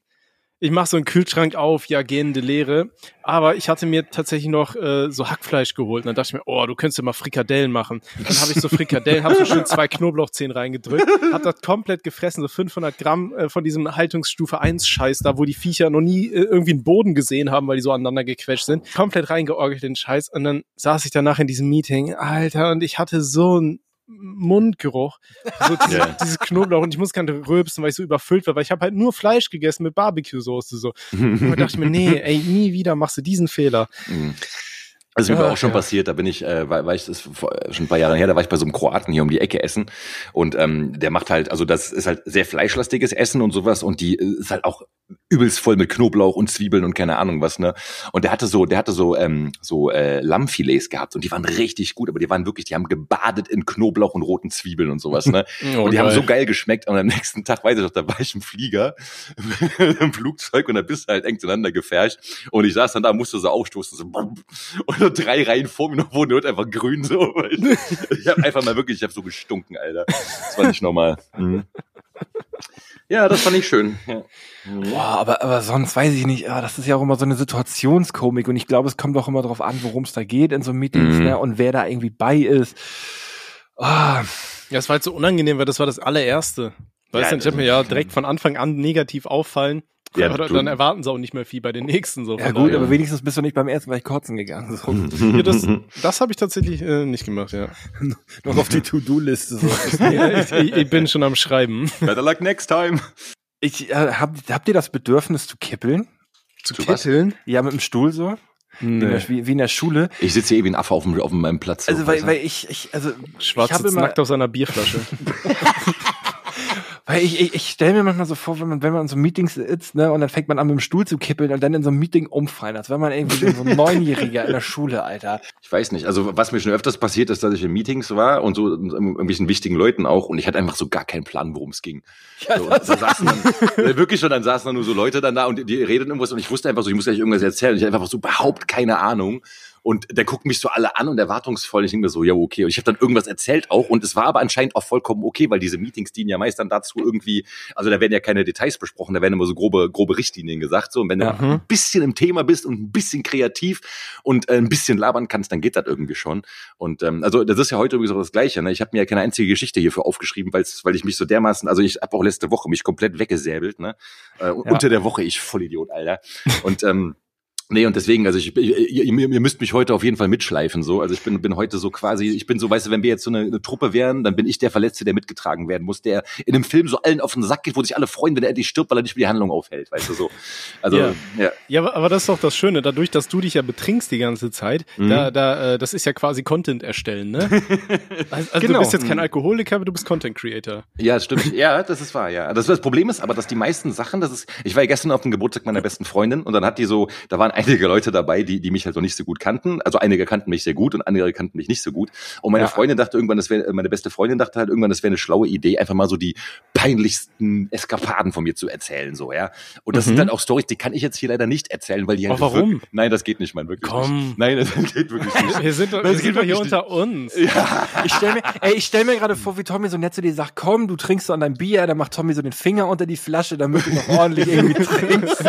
Ich mach so einen Kühlschrank auf, ja, gähnende Leere. Aber ich hatte mir tatsächlich noch äh, so Hackfleisch geholt. Und dann dachte ich mir, oh, du könntest ja mal Frikadellen machen. Dann habe ich so Frikadellen, habe so schön zwei Knoblauchzehen reingedrückt, habe das komplett gefressen, so 500 Gramm äh, von diesem Haltungsstufe 1 Scheiß da, wo die Viecher noch nie äh, irgendwie einen Boden gesehen haben, weil die so aneinander gequetscht sind. Komplett reingeorgelt den Scheiß. Und dann saß ich danach in diesem Meeting, Alter, und ich hatte so ein Mundgeruch, so diese, Ja. dieses Knoblauch und ich muss nicht rülpsen, weil ich so überfüllt war, weil ich habe halt nur Fleisch gegessen mit Barbecue-Soße so. Und da dachte ich mir, nee, ey, nie wieder machst du diesen Fehler. Mhm. Also mir war Ach, auch schon ja. passiert, da bin ich, äh, war, war ich das ist vor, schon ein paar Jahre her, da war ich bei so einem Kroaten hier um die Ecke essen und ähm, der macht halt, also das ist halt sehr fleischlastiges Essen und sowas und die äh, ist halt auch übelst voll mit Knoblauch und Zwiebeln und keine Ahnung was, ne? Und der hatte so, der hatte so ähm, so äh, Lammfilets gehabt und die waren richtig gut, aber die waren wirklich, die haben gebadet in Knoblauch und roten Zwiebeln und sowas, ne? Oh, und die haben geil. so geil geschmeckt und am nächsten Tag weiß ich noch, da war ich im Flieger, im Flugzeug und da bist du halt eng zueinander gefärscht und ich saß dann da, musste so aufstoßen, so und nur drei Reihen vor mir noch wurden die Leute einfach grün so. Ich, ich habe einfach mal wirklich, ich habe so gestunken, Alter. Das war nicht normal. Mhm. Ja, das fand ich schön. Ja. Boah, aber, aber sonst weiß ich nicht, ah, das ist ja auch immer so eine Situationskomik und ich glaube, es kommt auch immer darauf an, worum es da geht in so Meetings Mhm. ne, und wer da irgendwie bei ist. Ah, Ja, es war halt so unangenehm, weil das war das allererste. Weißt Ja, du, ich hab mir ja direkt von Anfang an negativ auffallen. Ja, aber dann erwarten sie auch nicht mehr viel bei den nächsten. So, ja gut, daher. aber wenigstens bist du nicht beim ersten gleich kotzen gegangen. So. Ja, das das habe ich tatsächlich äh, nicht gemacht, ja. Noch auf die To-Do-Liste. So. ja ich, ich, bin schon am Schreiben. Better luck next time. Ich, äh, hab, habt ihr das Bedürfnis zu kippeln? Zu Zu was? kitteln? Ja, mit dem Stuhl so? Wie, in der, wie, wie in der Schule. Ich sitze hier eben wie ein Affe auf, dem, auf meinem Platz. so, Also, weil, weil ich, ich, also, Schwarz sitzt immer, nackt auf seiner Bierflasche. Weil ich, ich, ich stelle mir manchmal so vor, wenn man, wenn man in so Meetings sitzt, ne, und dann fängt man an mit dem Stuhl zu kippeln und dann in so einem Meeting umfallen, als wäre man irgendwie so ein Neunjähriger in der Schule, Alter. Ich weiß nicht. Also was mir schon öfters passiert ist, dass ich in Meetings war und so mit irgendwelchen wichtigen Leuten auch und ich hatte einfach so gar keinen Plan, worum es ging. Ja, So, und da saßen dann, äh, wirklich schon, dann saßen dann nur so Leute dann da und die reden irgendwas und ich wusste einfach so, ich muss gleich irgendwas erzählen. Und ich hatte einfach so überhaupt keine Ahnung. Und der guckt mich so alle an und erwartungsvoll. Ich denke mir so, ja, okay. Und ich habe dann irgendwas erzählt auch. Und es war aber anscheinend auch vollkommen okay, weil diese Meetings dienen ja meist dann dazu irgendwie, also da werden ja keine Details besprochen, da werden immer so grobe, grobe Richtlinien gesagt. So, und wenn Ja. du ein bisschen im Thema bist und ein bisschen kreativ und äh, ein bisschen labern kannst, dann geht das irgendwie schon. Und ähm, also das ist ja heute übrigens auch das Gleiche. Ne? Ich habe mir ja keine einzige Geschichte hierfür aufgeschrieben, weil ich mich so dermaßen, also ich habe auch letzte Woche mich komplett weggesäbelt. Ne? Äh, Unter der Woche, ich Vollidiot, Alter. Und ähm, Nee, und deswegen, also ich, ihr, ihr müsst mich heute auf jeden Fall mitschleifen, so. Also ich bin, bin heute so quasi, ich bin so, weißt du, wenn wir jetzt so eine, eine Truppe wären, dann bin ich der Verletzte, der mitgetragen werden muss, der in einem Film so allen auf den Sack geht, wo sich alle freuen, wenn er endlich stirbt, weil er nicht mehr die Handlung aufhält, weißt du, so. Also, Ja. ja. Ja, aber, das ist doch das Schöne, dadurch, dass du dich ja betrinkst die ganze Zeit, Mhm. da, da, äh, das ist ja quasi Content erstellen, ne? Also, also Genau. du bist jetzt kein. Alkoholiker, aber du bist Content Creator. Ja, das stimmt. Ja, das ist wahr, ja. Das, das Problem ist aber, dass die meisten Sachen, das ist, ich war ja gestern auf dem Geburtstag meiner besten Freundin und dann hat die so, da waren einige Leute dabei, die, die mich halt noch nicht so gut kannten. Also einige kannten mich sehr gut und andere kannten mich nicht so gut. Und meine Ja. Freundin dachte irgendwann, das wäre, meine beste Freundin dachte halt irgendwann, das wäre eine schlaue Idee, einfach mal so die peinlichsten Eskapaden von mir zu erzählen, so, ja. Und das Mhm. sind dann auch Stories, die kann ich jetzt hier leider nicht erzählen, weil die halt Aber warum? Wirklich, nein, das geht nicht, mein, wirklich Komm. nicht. Nein, das geht wirklich nicht. Wir sind doch, wir sind doch hier wirklich unter uns. Ich stell mir, ey, ich stell mir gerade vor, wie Tommy so nett zu dir sagt, komm, du trinkst so an dein Bier, dann macht Tommy so den Finger unter die Flasche, damit du noch ordentlich irgendwie trinkst.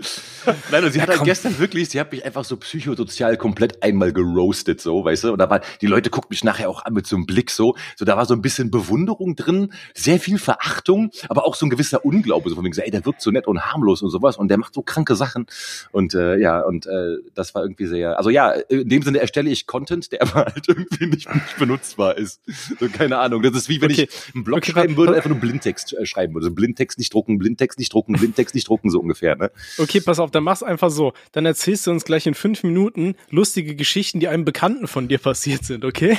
Nein, und sie hat halt gestern wirklich, sie hat mich einfach so psychosozial komplett einmal geroastet, so, weißt du? Und da war, die Leute gucken mich nachher auch an mit so einem Blick so, so, da war so ein bisschen Bewunderung drin, sehr viel Verachtung, aber auch so ein gewisser Unglaube, so von wegen, so, ey, der wirkt so nett und harmlos und sowas und der macht so kranke Sachen. Und äh, ja, und äh, das war irgendwie sehr, also ja, in dem Sinne erstelle ich Content, der aber halt irgendwie nicht, nicht benutzbar ist. So, keine Ahnung. Das ist wie wenn Okay. ich einen Blog Okay, schreiben würde, einfach nur Blindtext äh, schreiben würde. So Blindtext nicht drucken, Blindtext nicht drucken, Blindtext nicht drucken, so ungefähr, ne? Okay, pass auf, dann mach's einfach so. Dann erzählst du uns gleich in fünf Minuten lustige Geschichten, die einem Bekannten von dir passiert sind, okay?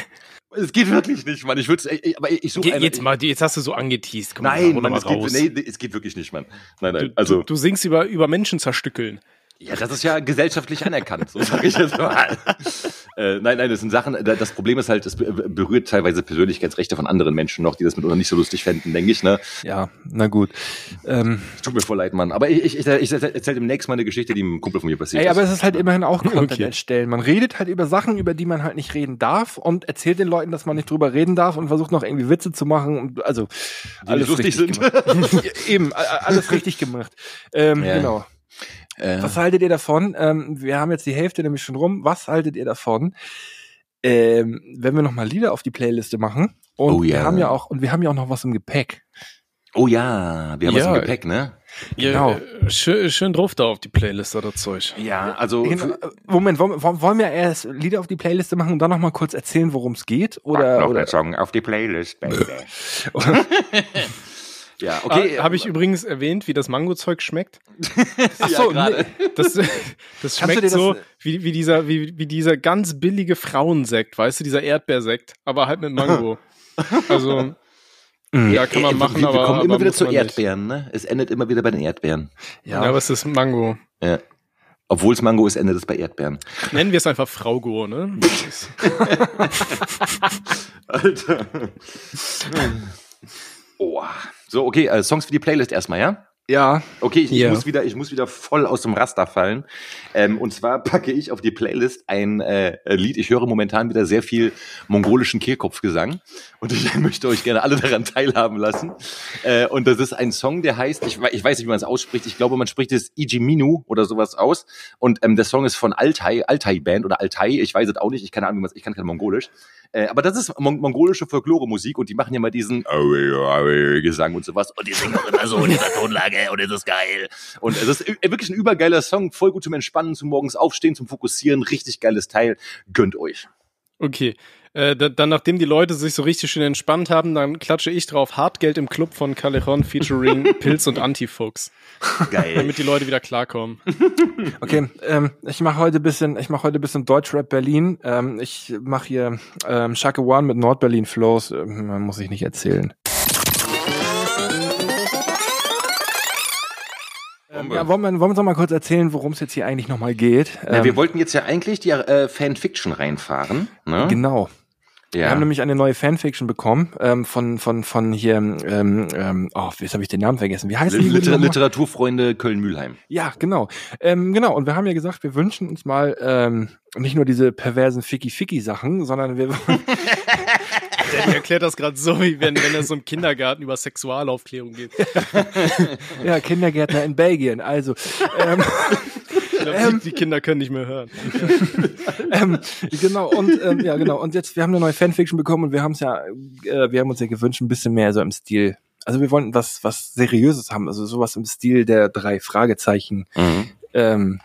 Es geht wirklich nicht, Mann. Ich würde aber ich suche Ge jetzt mal, jetzt hast du so angeteased. Komm, Nein, Mann, es raus. geht, nee, es geht wirklich nicht, Mann. Nein, nein, Du, also, du, du singst über, über Menschen zerstückeln. ja, das ist ja gesellschaftlich anerkannt, so sage ich jetzt mal. äh, nein, nein, das sind Sachen, da- das Problem ist halt, es be- berührt teilweise Persönlichkeitsrechte von anderen Menschen noch, die das mitunter nicht so lustig fänden, denke ich, ne? Ja, na gut. Ähm, Tut mir voll leid, Mann. Aber ich, ich, ich, ich erzähle demnächst mal eine Geschichte, die einem Kumpel von mir passiert ey, aber ist. es ist halt immerhin auch Content Okay. erstellen. Man redet halt über Sachen, über die man halt nicht reden darf und erzählt den Leuten, dass man nicht drüber reden darf und versucht noch irgendwie Witze zu machen und also Die nicht lustig sind. gemacht. Eben, alles richtig gemacht. Ähm, Ja. Genau. Äh, Was haltet ihr davon? Ähm, wir haben jetzt die Hälfte nämlich schon rum. Was haltet ihr davon? Ähm, wenn wir noch mal Lieder auf die Playliste machen und Oh ja. wir haben ja auch und wir haben ja auch noch was im Gepäck. oh ja, wir haben was Ja. im Gepäck, ne? Genau. Ja, schön, schön drauf da auf die Playlist oder Zeug. Ja, also Genau, äh, Moment, wollen, wollen wir erst Lieder auf die Playliste machen und dann noch mal kurz erzählen, worum es geht? Oder, oder Song auf die Playlist, baby. ja, Okay, okay. Habe ich übrigens erwähnt, wie das Mango-Zeug schmeckt? Ach so, ja, gerade. Das, das schmeckt das- so wie, wie, dieser, wie, wie dieser ganz billige Frauensekt, weißt du, dieser Erdbeersekt, aber halt mit Mango. Also, ja, kann man Ey, machen, wir, wir aber, kommen aber immer wieder zu. Erdbeeren, ne? Es endet immer wieder bei den Erdbeeren. Ja, aber es ist Mango. Ja. Obwohl es Mango ist, endet es bei Erdbeeren. Nennen wir es einfach Fraugo, ne? Alter. oh. So, okay, äh, Songs für die Playlist erstmal, ja? ja, Okay, ich, ich muss wieder, ich muss wieder voll aus dem Raster fallen. Ähm, und zwar packe ich auf die Playlist ein äh, Lied. Ich höre momentan wieder sehr viel mongolischen Kehlkopfgesang und ich möchte euch gerne alle daran teilhaben lassen. Äh, und das ist ein Song, der heißt, ich, ich weiß nicht, wie man es ausspricht. Ich glaube, man spricht es Ijiminu oder sowas aus. Und ähm, der Song ist von Altai, Altai Band oder Altai. Ich weiß es auch nicht. Ich keine Ahnung, was ich kann kein Mongolisch. Äh, aber das ist mon mongolische Folklore-Musik und die machen ja mal diesen Gesang und sowas. Und die singen auch immer so in dieser Tonlage und es ist geil. Und es ist ü- wirklich ein übergeiler Song, voll gut zum Entspannen, zum morgens aufstehen, zum Fokussieren, richtig geiles Teil. Gönnt euch. Okay. Äh, da, dann, nachdem die Leute sich so richtig schön entspannt haben, dann klatsche ich drauf Hartgeld im Club von Callejon featuring Pilz und Antifuchs, Geil. damit die Leute wieder klarkommen. okay. Ähm, ich mache heute bisschen, ich mache heute bisschen Deutschrap Berlin. Ähm, ich mache hier ähm, Shaka One mit Nordberlin Flows. Ähm, muss ich nicht erzählen. Ähm, ja, wollen wir, wollen wir uns noch mal kurz erzählen, worum es jetzt hier eigentlich noch mal geht? Ja, Ähm, wir wollten jetzt ja eigentlich die äh, Fanfiction reinfahren. Ne? Genau. Wir Ja. haben nämlich eine neue Fanfiction bekommen ähm, von von von hier. Ähm, ähm, oh, jetzt habe ich den Namen vergessen. Wie heißt die? Liter nochmal? Literaturfreunde Köln-Mühlheim. Ja, genau. Ähm, genau. Und wir haben ja gesagt, wir wünschen uns mal ähm, nicht nur diese perversen Ficky-Ficky-Sachen, sondern wir Der erklärt das gerade so, wie wenn, wenn er so im Kindergarten über Sexualaufklärung geht. ja Kindergärtner in Belgien. Also ähm, Ich glaub, die, die Kinder können nicht mehr hören. ähm, genau und ähm, ja genau und jetzt wir haben eine neue Fanfiction bekommen und wir haben es ja äh, wir haben uns ja gewünscht ein bisschen mehr so im Stil also wir wollten was was seriöses haben also sowas im Stil der drei Fragezeichen Mhm. ähm,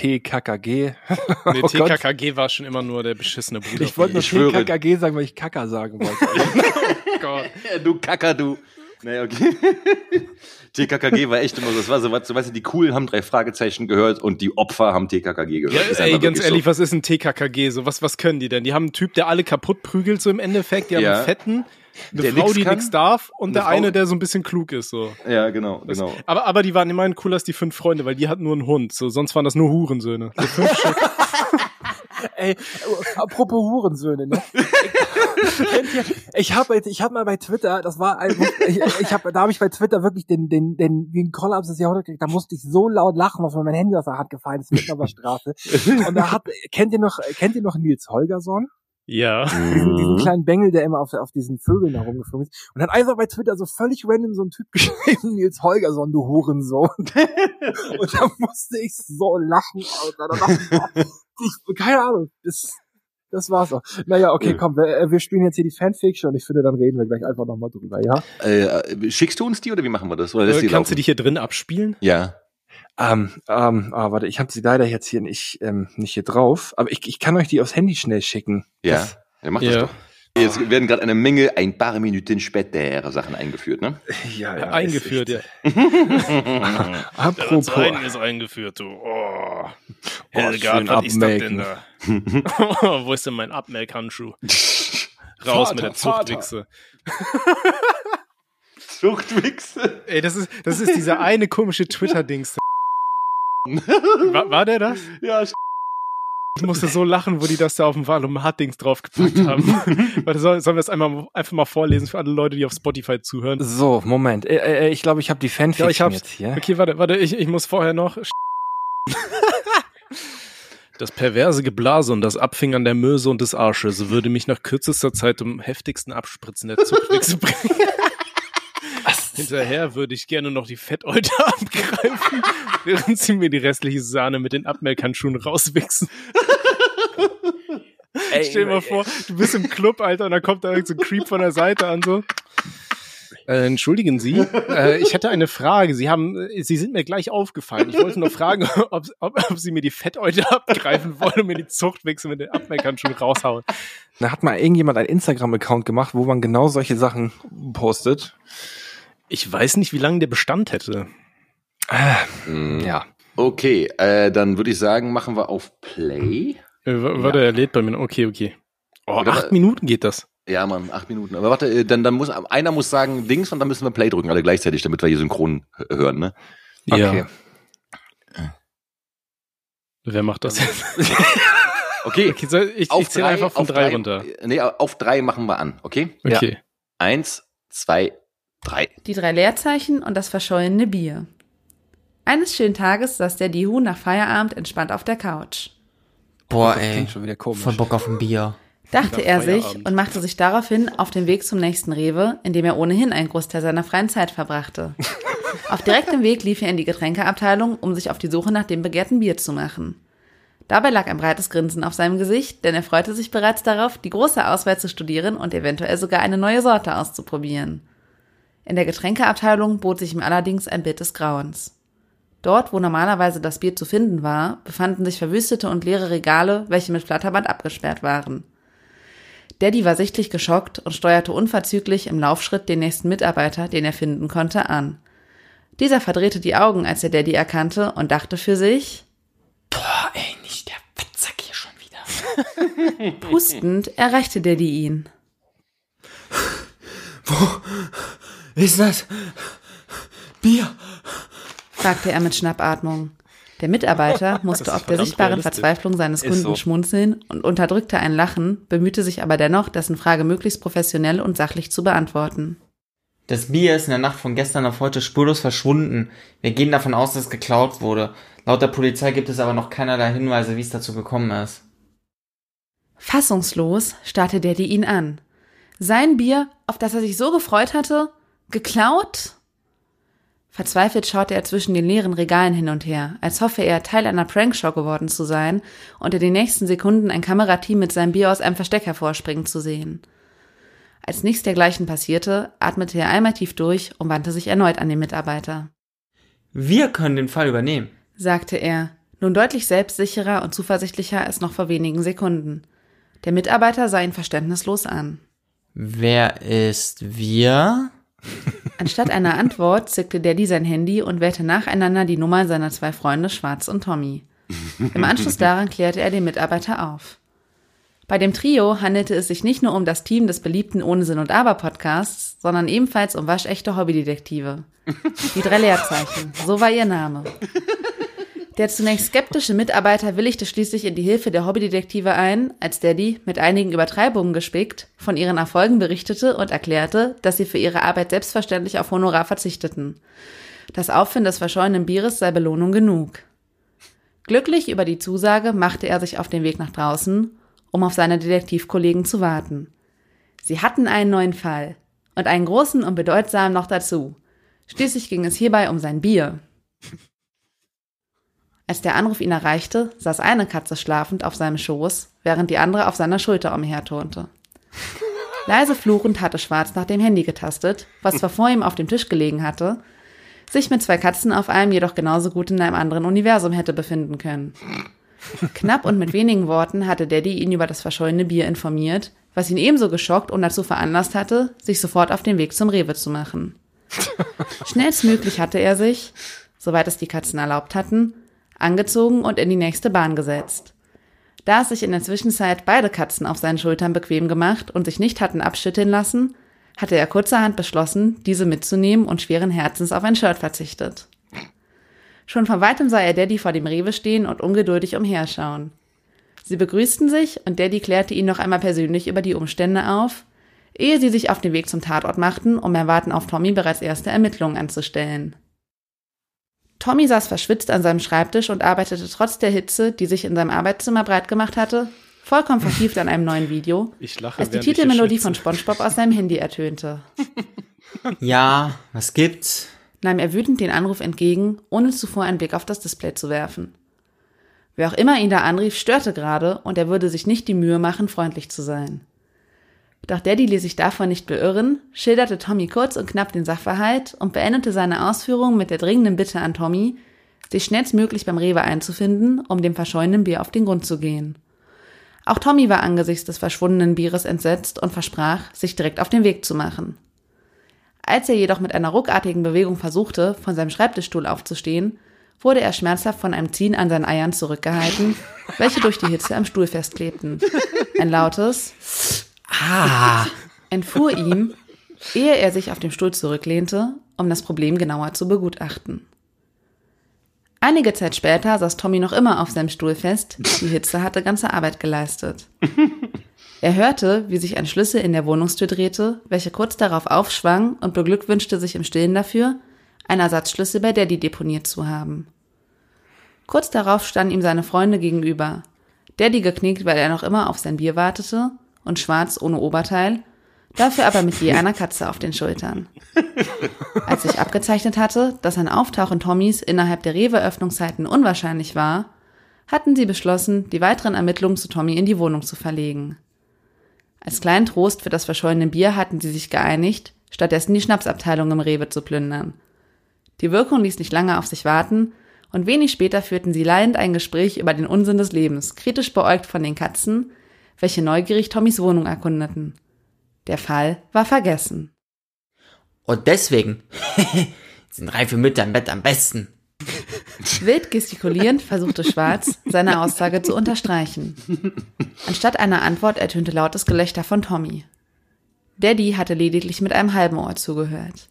TKKG Nee, Oh Gott. TKKG war schon immer nur der beschissene Bruder. ich wollte nur Ich schwöre. TKKG sagen weil ich Kacker sagen wollte Oh Gott. Du Kacker, du. Naja, okay. TKKG war echt immer so, das war so was, so, weißt du, die Coolen haben drei Fragezeichen gehört und die Opfer haben TKKG gehört. Ja, ey, ganz ehrlich, was ist ein TKKG? So, was, was können die denn? Die haben einen Typ, der alle kaputt prügelt, so im Endeffekt. Die haben Ja. einen Fetten, eine Der Frau, nix die nichts darf und Eine der Frau- eine, der so ein bisschen klug ist, so. Ja, genau, genau. Aber, aber die waren immerhin cooler als die fünf Freunde, weil die hatten nur einen Hund. So, sonst waren das nur Hurensöhne. So fünf Stück. Ey, apropos Hurensöhne, ne? Kennt ihr, ich habe jetzt, ich habe mal bei Twitter, das war ein, ich, ich habe, da habe ich bei Twitter wirklich den, den, den, wie ein Kollaps des Jahrhunderts gekriegt. Da musste ich so laut lachen, was mir mein Handy aus der Hand gefallen ist mitten auf der Straße. Und da hat, kennt ihr noch, kennt ihr noch Nils Holgersson? Ja. Diesen, diesen Mhm. kleinen Bengel, der immer auf, auf diesen Vögeln da rumgeflogen ist. Und hat einfach bei Twitter so völlig random so ein Typ geschrieben, Nils Holgersson, du Hurensohn. Und da musste ich so lachen, Alter. Da dachte ich, ich, keine Ahnung, das, das war's auch. Naja, okay, komm, wir, äh, wir spielen jetzt hier die Fanfiction und ich finde, dann reden wir gleich einfach nochmal drüber, ja? Äh, schickst du uns die oder wie machen wir das? Oder Äh, die Kannst du laufen? dich hier drin abspielen? Ja. Ähm, ähm, ah, warte, ich habe sie leider jetzt hier nicht, ähm, nicht hier drauf, aber ich, ich kann euch die aufs Handy schnell schicken. Ja. Das, ja mach das Ja. doch. Jetzt werden gerade eine Menge, ein paar Minuten später Sachen eingeführt, ne? ja, ja, Eingeführt, ja. Apropos. ist eingeführt, du. Oh. Helga, was ist das denn da? Wo ist denn mein Abmelkhandschuh? Raus Vater, mit der. Zuchtwichse. Zuchtwichse. Ey, das ist, das ist dieser eine komische Twitter-Dings. War, war der das? Ja, Ich musste so lachen, wo die das da auf dem Valomat-Dings draufgepackt haben. Warte, sollen, sollen wir das einmal, einfach mal vorlesen für alle Leute, die auf Spotify zuhören? So, Moment. Äh, äh, ich glaube, ich habe die Fanfiction Ja, ich hab's. jetzt hier. Okay, warte, warte, ich, ich muss vorher noch. Das perverse Geblase und das Abfingern der Möse und des Arsches würde mich nach kürzester Zeit zum heftigsten Abspritzen der Zuchtwichse bringen. Hinterher würde ich gerne noch die Fetteute abgreifen, während sie mir die restliche Sahne mit den Abmelkhandschuhen rauswichsen. Ey, Stell dir mal vor, du bist im Club, Alter, und da kommt da irgend so ein Creep von der Seite an, so. Äh, entschuldigen Sie, äh, ich hätte eine Frage. Sie haben, äh, Sie sind mir gleich aufgefallen. Ich wollte nur fragen, ob, ob, ob Sie mir die Fetteute abgreifen wollen und mir die Zuchtwichse mit den Abmelkhandschuhen raushauen. Da hat mal irgendjemand einen Instagram-Account gemacht, wo man genau solche Sachen postet. Ich weiß nicht, wie lange der Bestand hätte. Mhm. Ja. Okay, äh, dann würde ich sagen, machen wir auf Play. Äh, warte, er lädt bei mir. Okay, okay. Oh, Oder- acht Minuten geht das. Ja, Mann, acht Minuten. Aber warte, äh, dann, dann muss einer muss sagen Dings und dann müssen wir Play drücken, alle gleichzeitig, damit wir hier synchron hören, ne? Okay. Wer macht das jetzt? Okay. Okay, soll, ich, ich zähle einfach von auf drei, runter. Nee, auf drei machen wir an, okay? Okay. Eins, zwei, drei. Die drei Leerzeichen und das verschollene Bier. Eines schönen Tages saß der Dihu nach Feierabend entspannt auf der Couch. Boah, Das ey. schon wieder komisch. Voll Bock auf ein Bier. Dachte er sich und machte sich daraufhin auf den Weg zum nächsten Rewe, in dem er ohnehin einen Großteil seiner freien Zeit verbrachte. auf direktem Weg lief er in die Getränkeabteilung, um sich auf die Suche nach dem begehrten Bier zu machen. Dabei lag ein breites Grinsen auf seinem Gesicht, denn er freute sich bereits darauf, die große Auswahl zu studieren und eventuell sogar eine neue Sorte auszuprobieren. In der Getränkeabteilung bot sich ihm allerdings ein Bild des Grauens. Dort, wo normalerweise das Bier zu finden war, befanden sich verwüstete und leere Regale, welche mit Flatterband abgesperrt waren. Daddy war sichtlich geschockt und steuerte unverzüglich im Laufschritt den nächsten Mitarbeiter, den er finden konnte, an. Dieser verdrehte die Augen, als er Daddy erkannte und dachte für sich, Boah, ey, nicht der Fettsack hier schon wieder. pustend erreichte Daddy ihn. Ist das? Bier. fragte er mit Schnappatmung. Der Mitarbeiter musste ob der sichtbaren realistisch. Verzweiflung seines Ist Kunden so. schmunzeln und unterdrückte ein Lachen, bemühte sich aber dennoch, dessen Frage möglichst professionell und sachlich zu beantworten. Das Bier ist in der Nacht von gestern auf heute spurlos verschwunden. Wir gehen davon aus, dass es geklaut wurde. Laut der Polizei gibt es aber noch keinerlei Hinweise, wie es dazu gekommen ist. Fassungslos starrte Daddy ihn an. Sein Bier, auf das er sich so gefreut hatte, geklaut? Verzweifelt schaute er zwischen den leeren Regalen hin und her, als hoffe er, Teil einer Prankshow geworden zu sein und in den nächsten Sekunden ein Kamerateam mit seinem Bier aus einem Versteck hervorspringen zu sehen. Als nichts dergleichen passierte, atmete er einmal tief durch und wandte sich erneut an den Mitarbeiter. Wir können den Fall übernehmen. sagte er, nun deutlich selbstsicherer und zuversichtlicher als noch vor wenigen Sekunden. Der Mitarbeiter sah ihn verständnislos an. Wer ist wir? Anstatt einer Antwort zückte Daddy sein Handy und wählte nacheinander die Nummer seiner zwei Freunde Schwarz und Tommy. Im Anschluss daran klärte er den Mitarbeiter auf. Bei dem Trio handelte es sich nicht nur um das Team des beliebten Ohne Sinn und Aber Podcasts, sondern ebenfalls um waschechte Hobbydetektive. Die drei Leerzeichen, so war ihr Name. Der zunächst skeptische Mitarbeiter willigte schließlich in die Hilfe der Hobbydetektive ein, als Daddy, mit einigen Übertreibungen gespickt, von ihren Erfolgen berichtete und erklärte, dass sie für ihre Arbeit selbstverständlich auf Honorar verzichteten. Das Auffinden des verschollenen Bieres sei Belohnung genug. Glücklich über die Zusage machte er sich auf den Weg nach draußen, um auf seine Detektivkollegen zu warten. Sie hatten einen neuen Fall. Und einen großen und bedeutsamen noch dazu. Schließlich ging es hierbei um sein Bier. Als der Anruf ihn erreichte, saß eine Katze schlafend auf seinem Schoß, während die andere auf seiner Schulter umherturnte. Leise fluchend hatte Schwarz nach dem Handy getastet, was zwar vor ihm auf dem Tisch gelegen hatte, sich mit zwei Katzen auf einem jedoch genauso gut in einem anderen Universum hätte befinden können. Knapp und mit wenigen Worten hatte Daddy ihn über das verschollene Bier informiert, was ihn ebenso geschockt und dazu veranlasst hatte, sich sofort auf den Weg zum Rewe zu machen. Schnellstmöglich hatte er sich, soweit es die Katzen erlaubt hatten, angezogen und in die nächste Bahn gesetzt. Da es sich in der Zwischenzeit beide Katzen auf seinen Schultern bequem gemacht und sich nicht hatten abschütteln lassen, hatte er kurzerhand beschlossen, diese mitzunehmen und schweren Herzens auf ein Shirt verzichtet. Schon von weitem sah er Daddy vor dem Rewe stehen und ungeduldig umherschauen. Sie begrüßten sich und Daddy klärte ihn noch einmal persönlich über die Umstände auf, ehe sie sich auf den Weg zum Tatort machten, um erwarten auf Tommy bereits erste Ermittlungen anzustellen. Tommy saß verschwitzt an seinem Schreibtisch und arbeitete trotz der Hitze, die sich in seinem Arbeitszimmer breit gemacht hatte, vollkommen vertieft an einem neuen Video, Ich lache, als die Titelmelodie von. SpongeBob aus seinem Handy ertönte. Ja, was gibt's? nahm er wütend den Anruf entgegen, ohne zuvor einen Blick auf das Display zu werfen. Wer auch immer ihn da anrief, störte gerade und er würde sich nicht die Mühe machen, freundlich zu sein. Doch Daddy ließ sich davon nicht beirren, schilderte Tommy kurz und knapp den Sachverhalt und beendete seine Ausführungen mit der dringenden Bitte an Tommy, sich schnellstmöglich beim Rewe einzufinden, um dem verschollenen Bier auf den Grund zu gehen. Auch Tommy war angesichts des verschwundenen Bieres entsetzt und versprach, sich direkt auf den Weg zu machen. Als er jedoch mit einer ruckartigen Bewegung versuchte, von seinem Schreibtischstuhl aufzustehen, wurde er schmerzhaft von einem Ziehen an seinen Eiern zurückgehalten, welche durch die Hitze am Stuhl festklebten. Ein lautes Ah, entfuhr ihm, ehe er sich auf dem Stuhl zurücklehnte, um das Problem genauer zu begutachten. Einige Zeit später saß Tommy noch immer auf seinem Stuhl fest, die Hitze hatte ganze Arbeit geleistet. Er hörte, wie sich ein Schlüssel in der Wohnungstür drehte, welche kurz darauf aufschwang und beglückwünschte sich im Stillen dafür, einen Ersatzschlüssel bei Daddy deponiert zu haben. Kurz darauf standen ihm seine Freunde gegenüber. Daddy geknickt, weil er noch immer auf sein Bier wartete, und schwarz ohne Oberteil, dafür aber mit je einer Katze auf den Schultern. Als sich abgezeichnet hatte, dass ein Auftauchen Tommys innerhalb der Rewe-Öffnungszeiten unwahrscheinlich war, hatten sie beschlossen, die weiteren Ermittlungen zu Tommy in die Wohnung zu verlegen. Als kleinen Trost für das verschollene Bier hatten sie sich geeinigt, stattdessen die Schnapsabteilung im Rewe zu plündern. Die Wirkung ließ nicht lange auf sich warten, und wenig später führten sie leidend ein Gespräch über den Unsinn des Lebens, kritisch beäugt von den Katzen, welche neugierig Tommys Wohnung erkundeten. Der Fall war vergessen. und deswegen sind reife Mütter im Bett am besten. Wild gestikulierend versuchte Schwarz, seine Aussage zu unterstreichen. Anstatt einer Antwort ertönte lautes Gelächter von Tommy. Daddy hatte lediglich mit einem halben Ohr zugehört.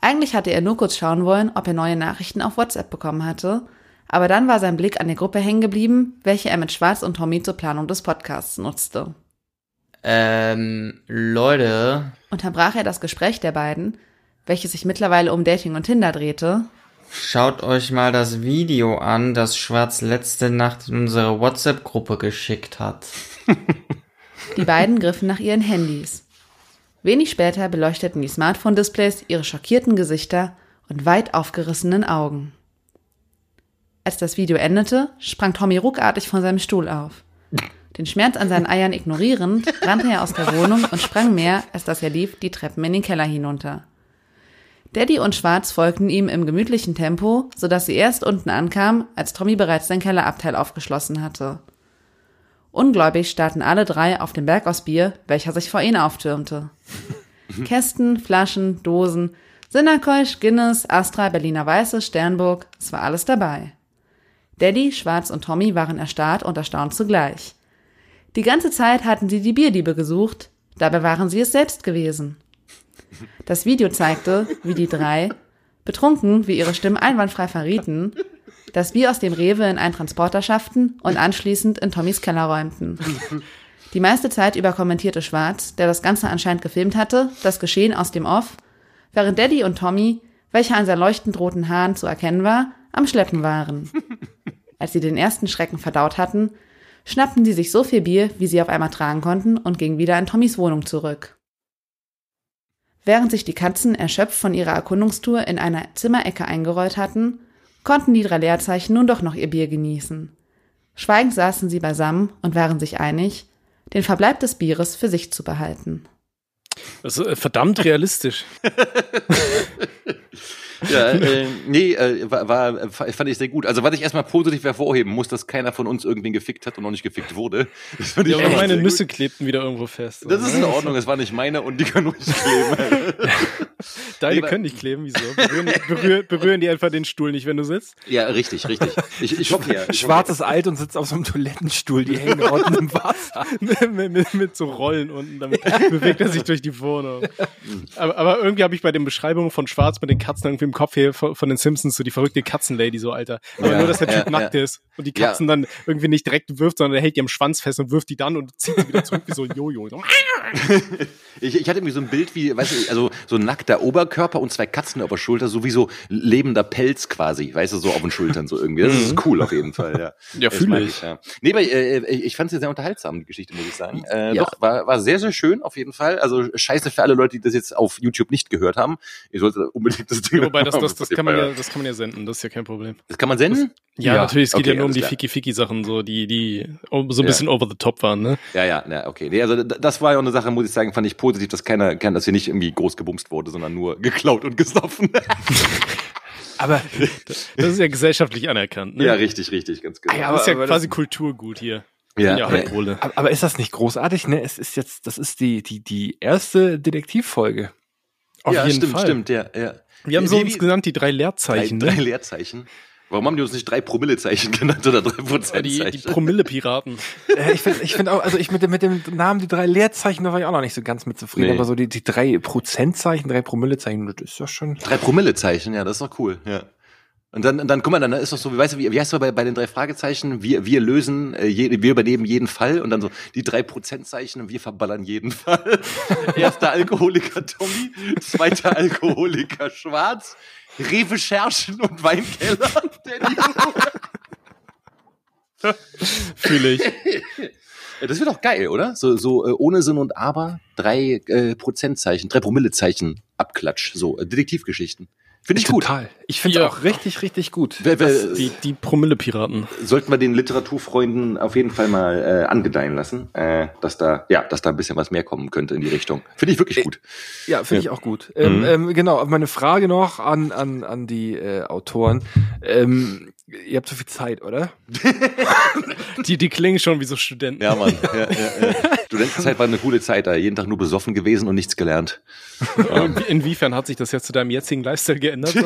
Eigentlich hatte er nur kurz schauen wollen, ob er neue Nachrichten auf WhatsApp bekommen hatte, aber dann war sein Blick an der Gruppe hängen geblieben, welche er mit Schwarz und Tommy zur Planung des Podcasts nutzte. Ähm, Leute, Unterbrach er das Gespräch der beiden, welches sich mittlerweile um Dating und Tinder drehte, schaut euch mal das Video an, das Schwarz letzte Nacht in unsere WhatsApp-Gruppe geschickt hat. Die beiden griffen nach ihren Handys. Wenig später beleuchteten die Smartphone-Displays ihre schockierten Gesichter und weit aufgerissenen Augen. Als das Video endete, sprang Tommy ruckartig von seinem Stuhl auf. Den Schmerz an seinen Eiern ignorierend, rannte er aus der Wohnung und sprang mehr, als dass er lief, die Treppen in den Keller hinunter. Daddy und Schwarz folgten ihm im gemütlichen Tempo, sodass sie erst unten ankamen, als Tommy bereits sein Kellerabteil aufgeschlossen hatte. Ungläubig starrten alle drei auf den Berg aus Bier, welcher sich vor ihnen auftürmte. Kästen, Flaschen, Dosen, Sinnerkeusch, Guinness, Astra, Berliner Weiße, Sternburg, es war alles dabei. Daddy, Schwarz und Tommy waren erstarrt und erstaunt zugleich. Die ganze Zeit hatten sie die Bierdiebe gesucht, dabei waren sie es selbst gewesen. Das Video zeigte, wie die drei, betrunken, wie ihre Stimmen einwandfrei verrieten, das Bier aus dem Rewe in einen Transporter schafften und anschließend in Tommys Keller räumten. Die meiste Zeit über kommentierte Schwarz, der das Ganze anscheinend gefilmt hatte, das Geschehen aus dem Off, während Daddy und Tommy, welcher an seinen leuchtend roten Haaren zu erkennen war, am Schleppen waren. Als sie den ersten Schrecken verdaut hatten, schnappten sie sich so viel Bier, wie sie auf einmal tragen konnten und gingen wieder in Tommys Wohnung zurück. Während sich die Katzen erschöpft von ihrer Erkundungstour in einer Zimmerecke eingerollt hatten, konnten die drei Leerzeichen nun doch noch ihr Bier genießen. Schweigend saßen sie beisammen und waren sich einig, den Verbleib des Bieres für sich zu behalten. Das ist äh, verdammt realistisch. Ja, äh, nee, äh, war, war, fand ich sehr gut. Also was ich erstmal positiv hervorheben muss, dass keiner von uns irgendwen gefickt hat und noch nicht gefickt wurde. Das fand ich Ja, aber echt meine Nüsse gut. klebten wieder irgendwo fest. Das ist in Ordnung, es war nicht meine und die können ruhig kleben. Deine Nee, können nicht kleben, wieso? Berühren, berühr, berühren die einfach den Stuhl nicht, wenn du sitzt? ja, richtig, richtig. Ich, ich hoffe ja. Ich Schwarz ist alt und sitzt auf so einem Toilettenstuhl, die hängen unten im Wasser. mit, mit, mit so Rollen unten, damit bewegt er sich durch die Wohnung. Aber, aber irgendwie habe ich bei den Beschreibungen von Schwarz mit den Katzen irgendwie im Kopf hier von, von den Simpsons so die verrückte Katzenlady so, Alter. Aber Ja, nur, dass der Typ ja, nackt ja. ist und die. Katzen dann irgendwie nicht direkt wirft, sondern er hält die am Schwanz fest und wirft die dann und zieht sie wieder zurück wie so ein Jojo. So, Ich, ich hatte irgendwie so ein Bild wie, weißt du, also so ein nackter Oberkörper und zwei Katzen auf der Schulter, so wie so lebender Pelz quasi, weißt du, so auf den Schultern so irgendwie. Das ist cool auf jeden Fall, ja. Mhm. Ja, Das fühl mag ich. Ja. Nee, aber äh, ich, fand sie sehr unterhaltsam, die Geschichte, muss ich sagen. Äh, Ja. Doch, war, war sehr, sehr schön auf jeden Fall. Also scheiße für alle Leute, die das jetzt auf YouTube nicht gehört haben. Ihr solltet unbedingt das Ding Wobei, das, das, das, kann man ja, das kann man ja senden, das ist ja kein Problem. Das kann man senden? Ja, Ja, natürlich, es geht okay, ja nur um die. Fiki-Fiki-Sachen, so, die, die oh, so ein Ja. bisschen over the top waren, ne? Ja, ja, ja, okay. Nee, also das war ja auch eine Sache, muss ich sagen, fand ich positiv, dass keiner, kein, dass hier nicht irgendwie groß gebumst wurde, sondern nur geklaut und gesoffen. Aber, Das ist ja gesellschaftlich anerkannt, ne? ja, richtig, richtig, ganz genau. Ah, ja, das ist ja aber quasi das- Kulturgut hier. Ja, ja, aber, aber ist das nicht großartig? Ne, es ist jetzt, das ist die, die, die erste Detektivfolge. Auf ja, jeden stimmt, Fall. stimmt, ja, ja. Wir haben so Wie- uns genannt die drei drei, Leerzeichen, drei ne? Leerzeichen. Warum haben die uns nicht drei Promillezeichen genannt oder drei Ja, Prozentzeichen? die, die Promille-Piraten. Äh, ich finde ich find auch, also ich mit dem, mit dem Namen die drei Leerzeichen, da war ich auch noch nicht so ganz mit zufrieden, Nee. aber so die, die drei Prozentzeichen, drei Promillezeichen, das ist doch schon. Drei Promillezeichen, ja, das ist doch cool, ja. Und dann, dann guck mal, dann ist doch so, wie weißt du, wie, wie heißt du bei, bei den drei Fragezeichen? Wir, wir lösen, äh, je, wir übernehmen jeden Fall und dann so die drei Prozentzeichen und wir verballern jeden Fall. Erster Alkoholiker Tommy, zweiter Alkoholiker Schwarz, Rewe und Weinkeller. Fühle ich. Das wird doch geil, oder? So, so äh, ohne Sinn und Aber, drei äh, Prozentzeichen, drei Promillezeichen, Abklatsch, so äh, Detektivgeschichten. Finde ich gut. Total. Ich finde es Ja. auch richtig, richtig gut. Wer, wer, Die, die Promille-Piraten. sollten wir den Literaturfreunden auf jeden Fall mal äh, angedeihen lassen, äh, dass da ja, dass da ein bisschen was mehr kommen könnte in die Richtung. Finde ich wirklich gut. Ja, finde ich auch gut. Ähm, Mhm. ähm, genau, meine Frage noch an, an, an die äh, Autoren. Ähm, ihr habt so viel Zeit, oder? Die, die klingen schon wie so Studenten. Ja, Mann. Ja, ja, ja. Studentenzeit war eine coole Zeit, da jeden Tag nur besoffen gewesen und nichts gelernt. Inwie- Inwiefern hat sich das jetzt zu deinem jetzigen Lifestyle geändert? du?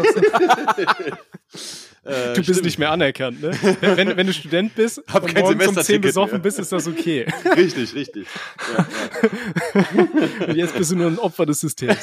Äh, Du bist nicht mehr anerkannt, ne? Wenn, wenn du Student bist Hab und morgens um 10 Semesterticket besoffen mehr. bist, ist das okay. Richtig, richtig. Ja, Und jetzt bist du nur ein Opfer des Systems.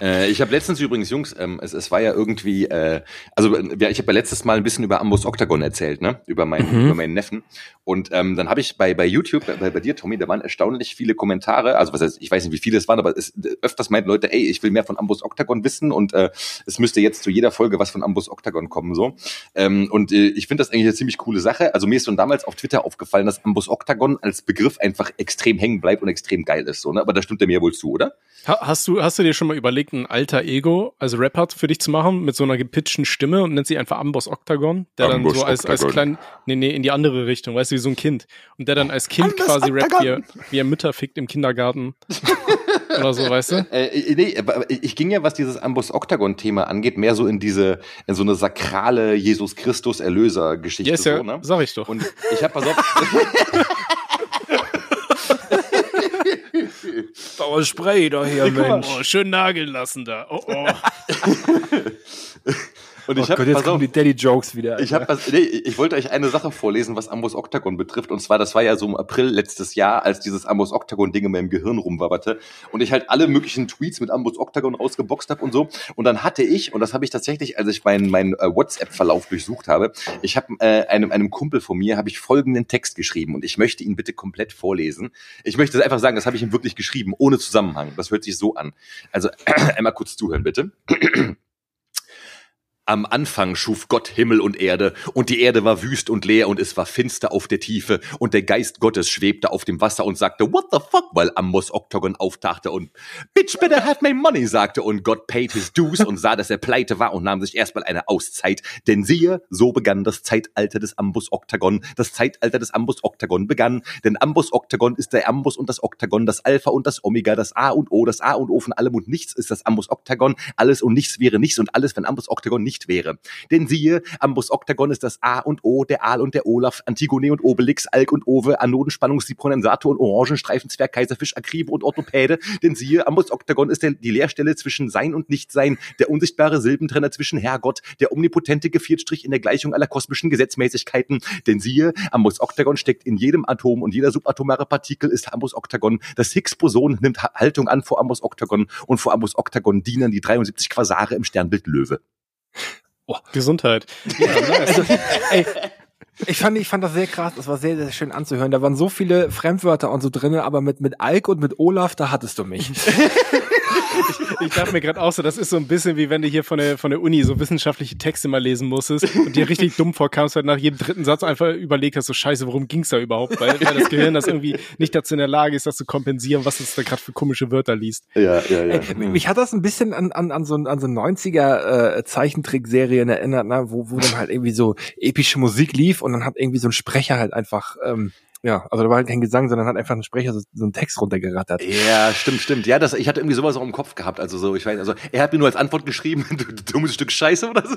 Äh, ich habe letztens übrigens, Jungs, ähm, es, es war ja irgendwie, äh, also äh, ja, ich habe ja letztes Mal ein bisschen über Ambus Octagon erzählt, ne, über meinen, über meinen Neffen. Und ähm, dann habe ich bei bei YouTube, bei, bei dir, Tommy, da waren erstaunlich viele Kommentare. Also was heißt, ich weiß nicht, wie viele es waren, aber es, öfters meinten Leute, ey, ich will mehr von Ambus Octagon wissen und äh, es müsste jetzt zu jeder Folge was von Ambus Octagon kommen, so. Ähm, und äh, ich finde das eigentlich eine ziemlich coole Sache. Also mir ist schon damals auf Twitter aufgefallen, dass Ambus Octagon als Begriff einfach extrem hängen bleibt und extrem geil ist, so. Ne? Aber da stimmt er mir wohl zu, oder? Ha- Hast du, hast du dir schon mal überlegt, ein alter Ego als Rapper für dich zu machen, mit so einer gepitchten Stimme und nennt sich einfach Amboss Octagon, der Amboss dann so als, als Octagon. klein, nee, nee, in die andere Richtung, weißt du, wie so ein Kind. Und der dann als Kind quasi rappt, wie er, wie er Mütter fickt im Kindergarten. Oder so, weißt du? Äh, nee, aber ich ging ja, was dieses Ambus Octagon-Thema angeht, mehr so in diese, in so eine sakrale Jesus Christus Erlöser-Geschichte. Ja, ist ja, so, ne? sag ich doch. Und ich habe, pass auf, Oh, Spray doch hier, Mensch. Oh, schön nageln lassen da. Oh, oh. und Oh ich habe, Gott, jetzt pass auf, kommen die Daddy-Jokes wieder. ich habe, nee, ich wollte euch eine Sache vorlesen, was Ambus Octagon betrifft. Und zwar, das war ja so im April letztes Jahr, als dieses Ambus Octagon-Ding in meinem Gehirn rumwabberte. Und ich halt alle möglichen Tweets mit Ambus Octagon ausgeboxt habe und so. Und dann hatte ich, und das habe ich tatsächlich, als ich meinen mein, äh, WhatsApp-Verlauf durchsucht habe, ich habe äh, einem, einem Kumpel von mir, habe ich folgenden Text geschrieben. Und ich möchte ihn bitte komplett vorlesen. Ich möchte einfach sagen, das habe ich ihm wirklich geschrieben, ohne Zusammenhang. Das hört sich so an. Also einmal kurz zuhören, bitte. Am Anfang schuf Gott Himmel und Erde, und die Erde war wüst und leer, und es war finster auf der Tiefe, und der Geist Gottes schwebte auf dem Wasser und sagte, What the fuck, weil Ambos Octagon auftauchte und Bitch better have my money, sagte, und Gott paid his dues und sah, dass er pleite war und nahm sich erstmal eine Auszeit. Denn siehe, so begann das Zeitalter des Ambus Octagon. Das Zeitalter des Ambus Octagon begann, denn Ambus Octagon ist der Ambus und das Octagon, das Alpha und das Omega, das A und O, das A und O von allem und nichts ist das Ambus Octagon. Alles und nichts wäre nichts und alles, wenn Ambus Octagon nicht wäre. Denn siehe, Ambus Octagon ist das A und O, der Aal und der Olaf, Antigone und Obelix, Alk und Ove, Anodenspannung, Sipronen, und Orangenstreifenzwerg, Kaiserfisch, Akribe und Orthopäde. Denn siehe, Ambus Octagon ist der, die Leerstelle zwischen Sein und Nichtsein, der unsichtbare Silbentrenner zwischen Herrgott, der omnipotente Geviertstrich in der Gleichung aller kosmischen Gesetzmäßigkeiten. Denn siehe, Ambus Octagon steckt in jedem Atom und jeder subatomare Partikel ist Ambus Octagon. Das Higgs-Boson nimmt Haltung an vor Ambus Octagon und vor Ambus Octagon dienen die 73 Quasare im Sternbild Löwe. Oh. Gesundheit. Ja, nice. also, ey, ich fand, ich fand das sehr krass. Das war sehr, sehr schön anzuhören. Da waren so viele Fremdwörter und so drinnen, aber mit, mit Alk und mit Olaf, da hattest du mich. ich, ich dachte mir gerade auch so, das ist so ein bisschen wie wenn du hier von der, von der Uni so wissenschaftliche Texte mal lesen musstest und dir richtig dumm vorkamst, halt nach jedem dritten Satz einfach überlegt hast, so scheiße, worum ging's da überhaupt? Weil, weil das Gehirn das irgendwie nicht dazu in der Lage ist, das zu kompensieren, was es da gerade für komische Wörter liest. Ja, ja, ja. Ey, mich hat das ein bisschen an, an, an so, an so 90er äh, Zeichentrickserien erinnert, ne? wo, wo dann halt irgendwie so epische Musik lief und dann hat irgendwie so ein Sprecher halt einfach ähm, ja, also da war halt kein Gesang, sondern hat einfach ein Sprecher so, so einen Text runtergerattert. Ja, stimmt, stimmt. Ja, das, ich hatte irgendwie sowas auch im Kopf gehabt. Also so, ich weiß, also er hat mir nur als Antwort geschrieben, du, du dummes Stück Scheiße oder so.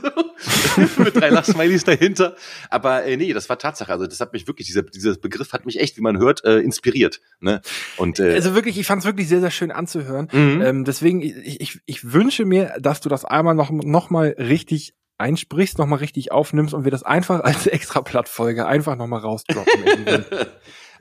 Mit drei Lachsmilies dahinter. Aber äh, nee, das war Tatsache. Also das hat mich wirklich, dieser, dieser Begriff hat mich echt, wie man hört, äh, inspiriert. Ne? Und, äh, also wirklich, ich fand es wirklich sehr, sehr schön anzuhören. Mhm. Ähm, deswegen, ich, ich, ich wünsche mir, dass du das einmal noch, noch mal richtig einsprichst, nochmal richtig aufnimmst und wir das einfach als extra Plattfolge einfach nochmal rausdroppen.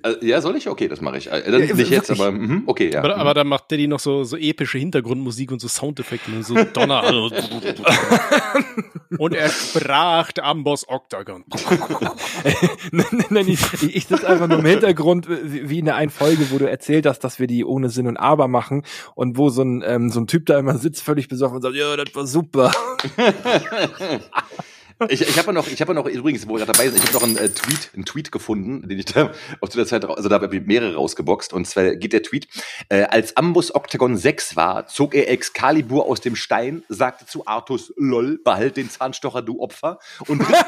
Also, ja, soll ich? Okay, das mache ich. Äh, nicht wirklich? jetzt, aber mh, okay, ja. Aber, aber dann macht Daddy noch so, so epische Hintergrundmusik und so Soundeffekte und so Donner. Also und er sprach Amboss Octagon. nein, nein, ich, ich sitze einfach nur im Hintergrund, wie in der einen Folge, wo du erzählt hast, dass wir die ohne Sinn und Aber machen und wo so ein, ähm, so ein Typ da immer sitzt, völlig besoffen und sagt, ja, das war super. ich ich habe noch, ich habe noch übrigens, wo wir gerade dabei sind, ich habe noch einen äh, Tweet, einen Tweet gefunden, den ich da auf der Zeit, also da habe ich mehrere rausgeboxt. Und zwar geht der Tweet: äh, Als Ambus Octagon 6 war, zog er Excalibur aus dem Stein, sagte zu Artus: "Lol, behalt den Zahnstocher, du Opfer", und ritt,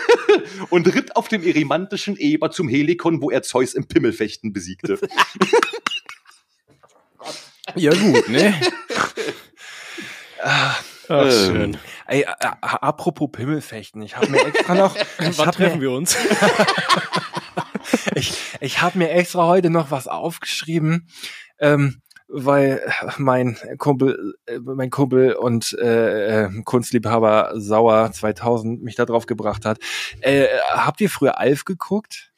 und ritt auf dem erimantischen Eber zum Helikon, wo er Zeus im Pimmelfechten besiegte. ja gut, ne? Ach, ähm, schön. Ey, apropos Pimmelfechten, ich habe mir extra noch. Wann treffen mir, wir uns? ich ich habe mir extra heute noch was aufgeschrieben, ähm, weil mein Kumpel, äh, mein Kumpel und äh, äh Kunstliebhaber Sauer 2000 mich da drauf gebracht hat. Äh, habt ihr früher Alf geguckt?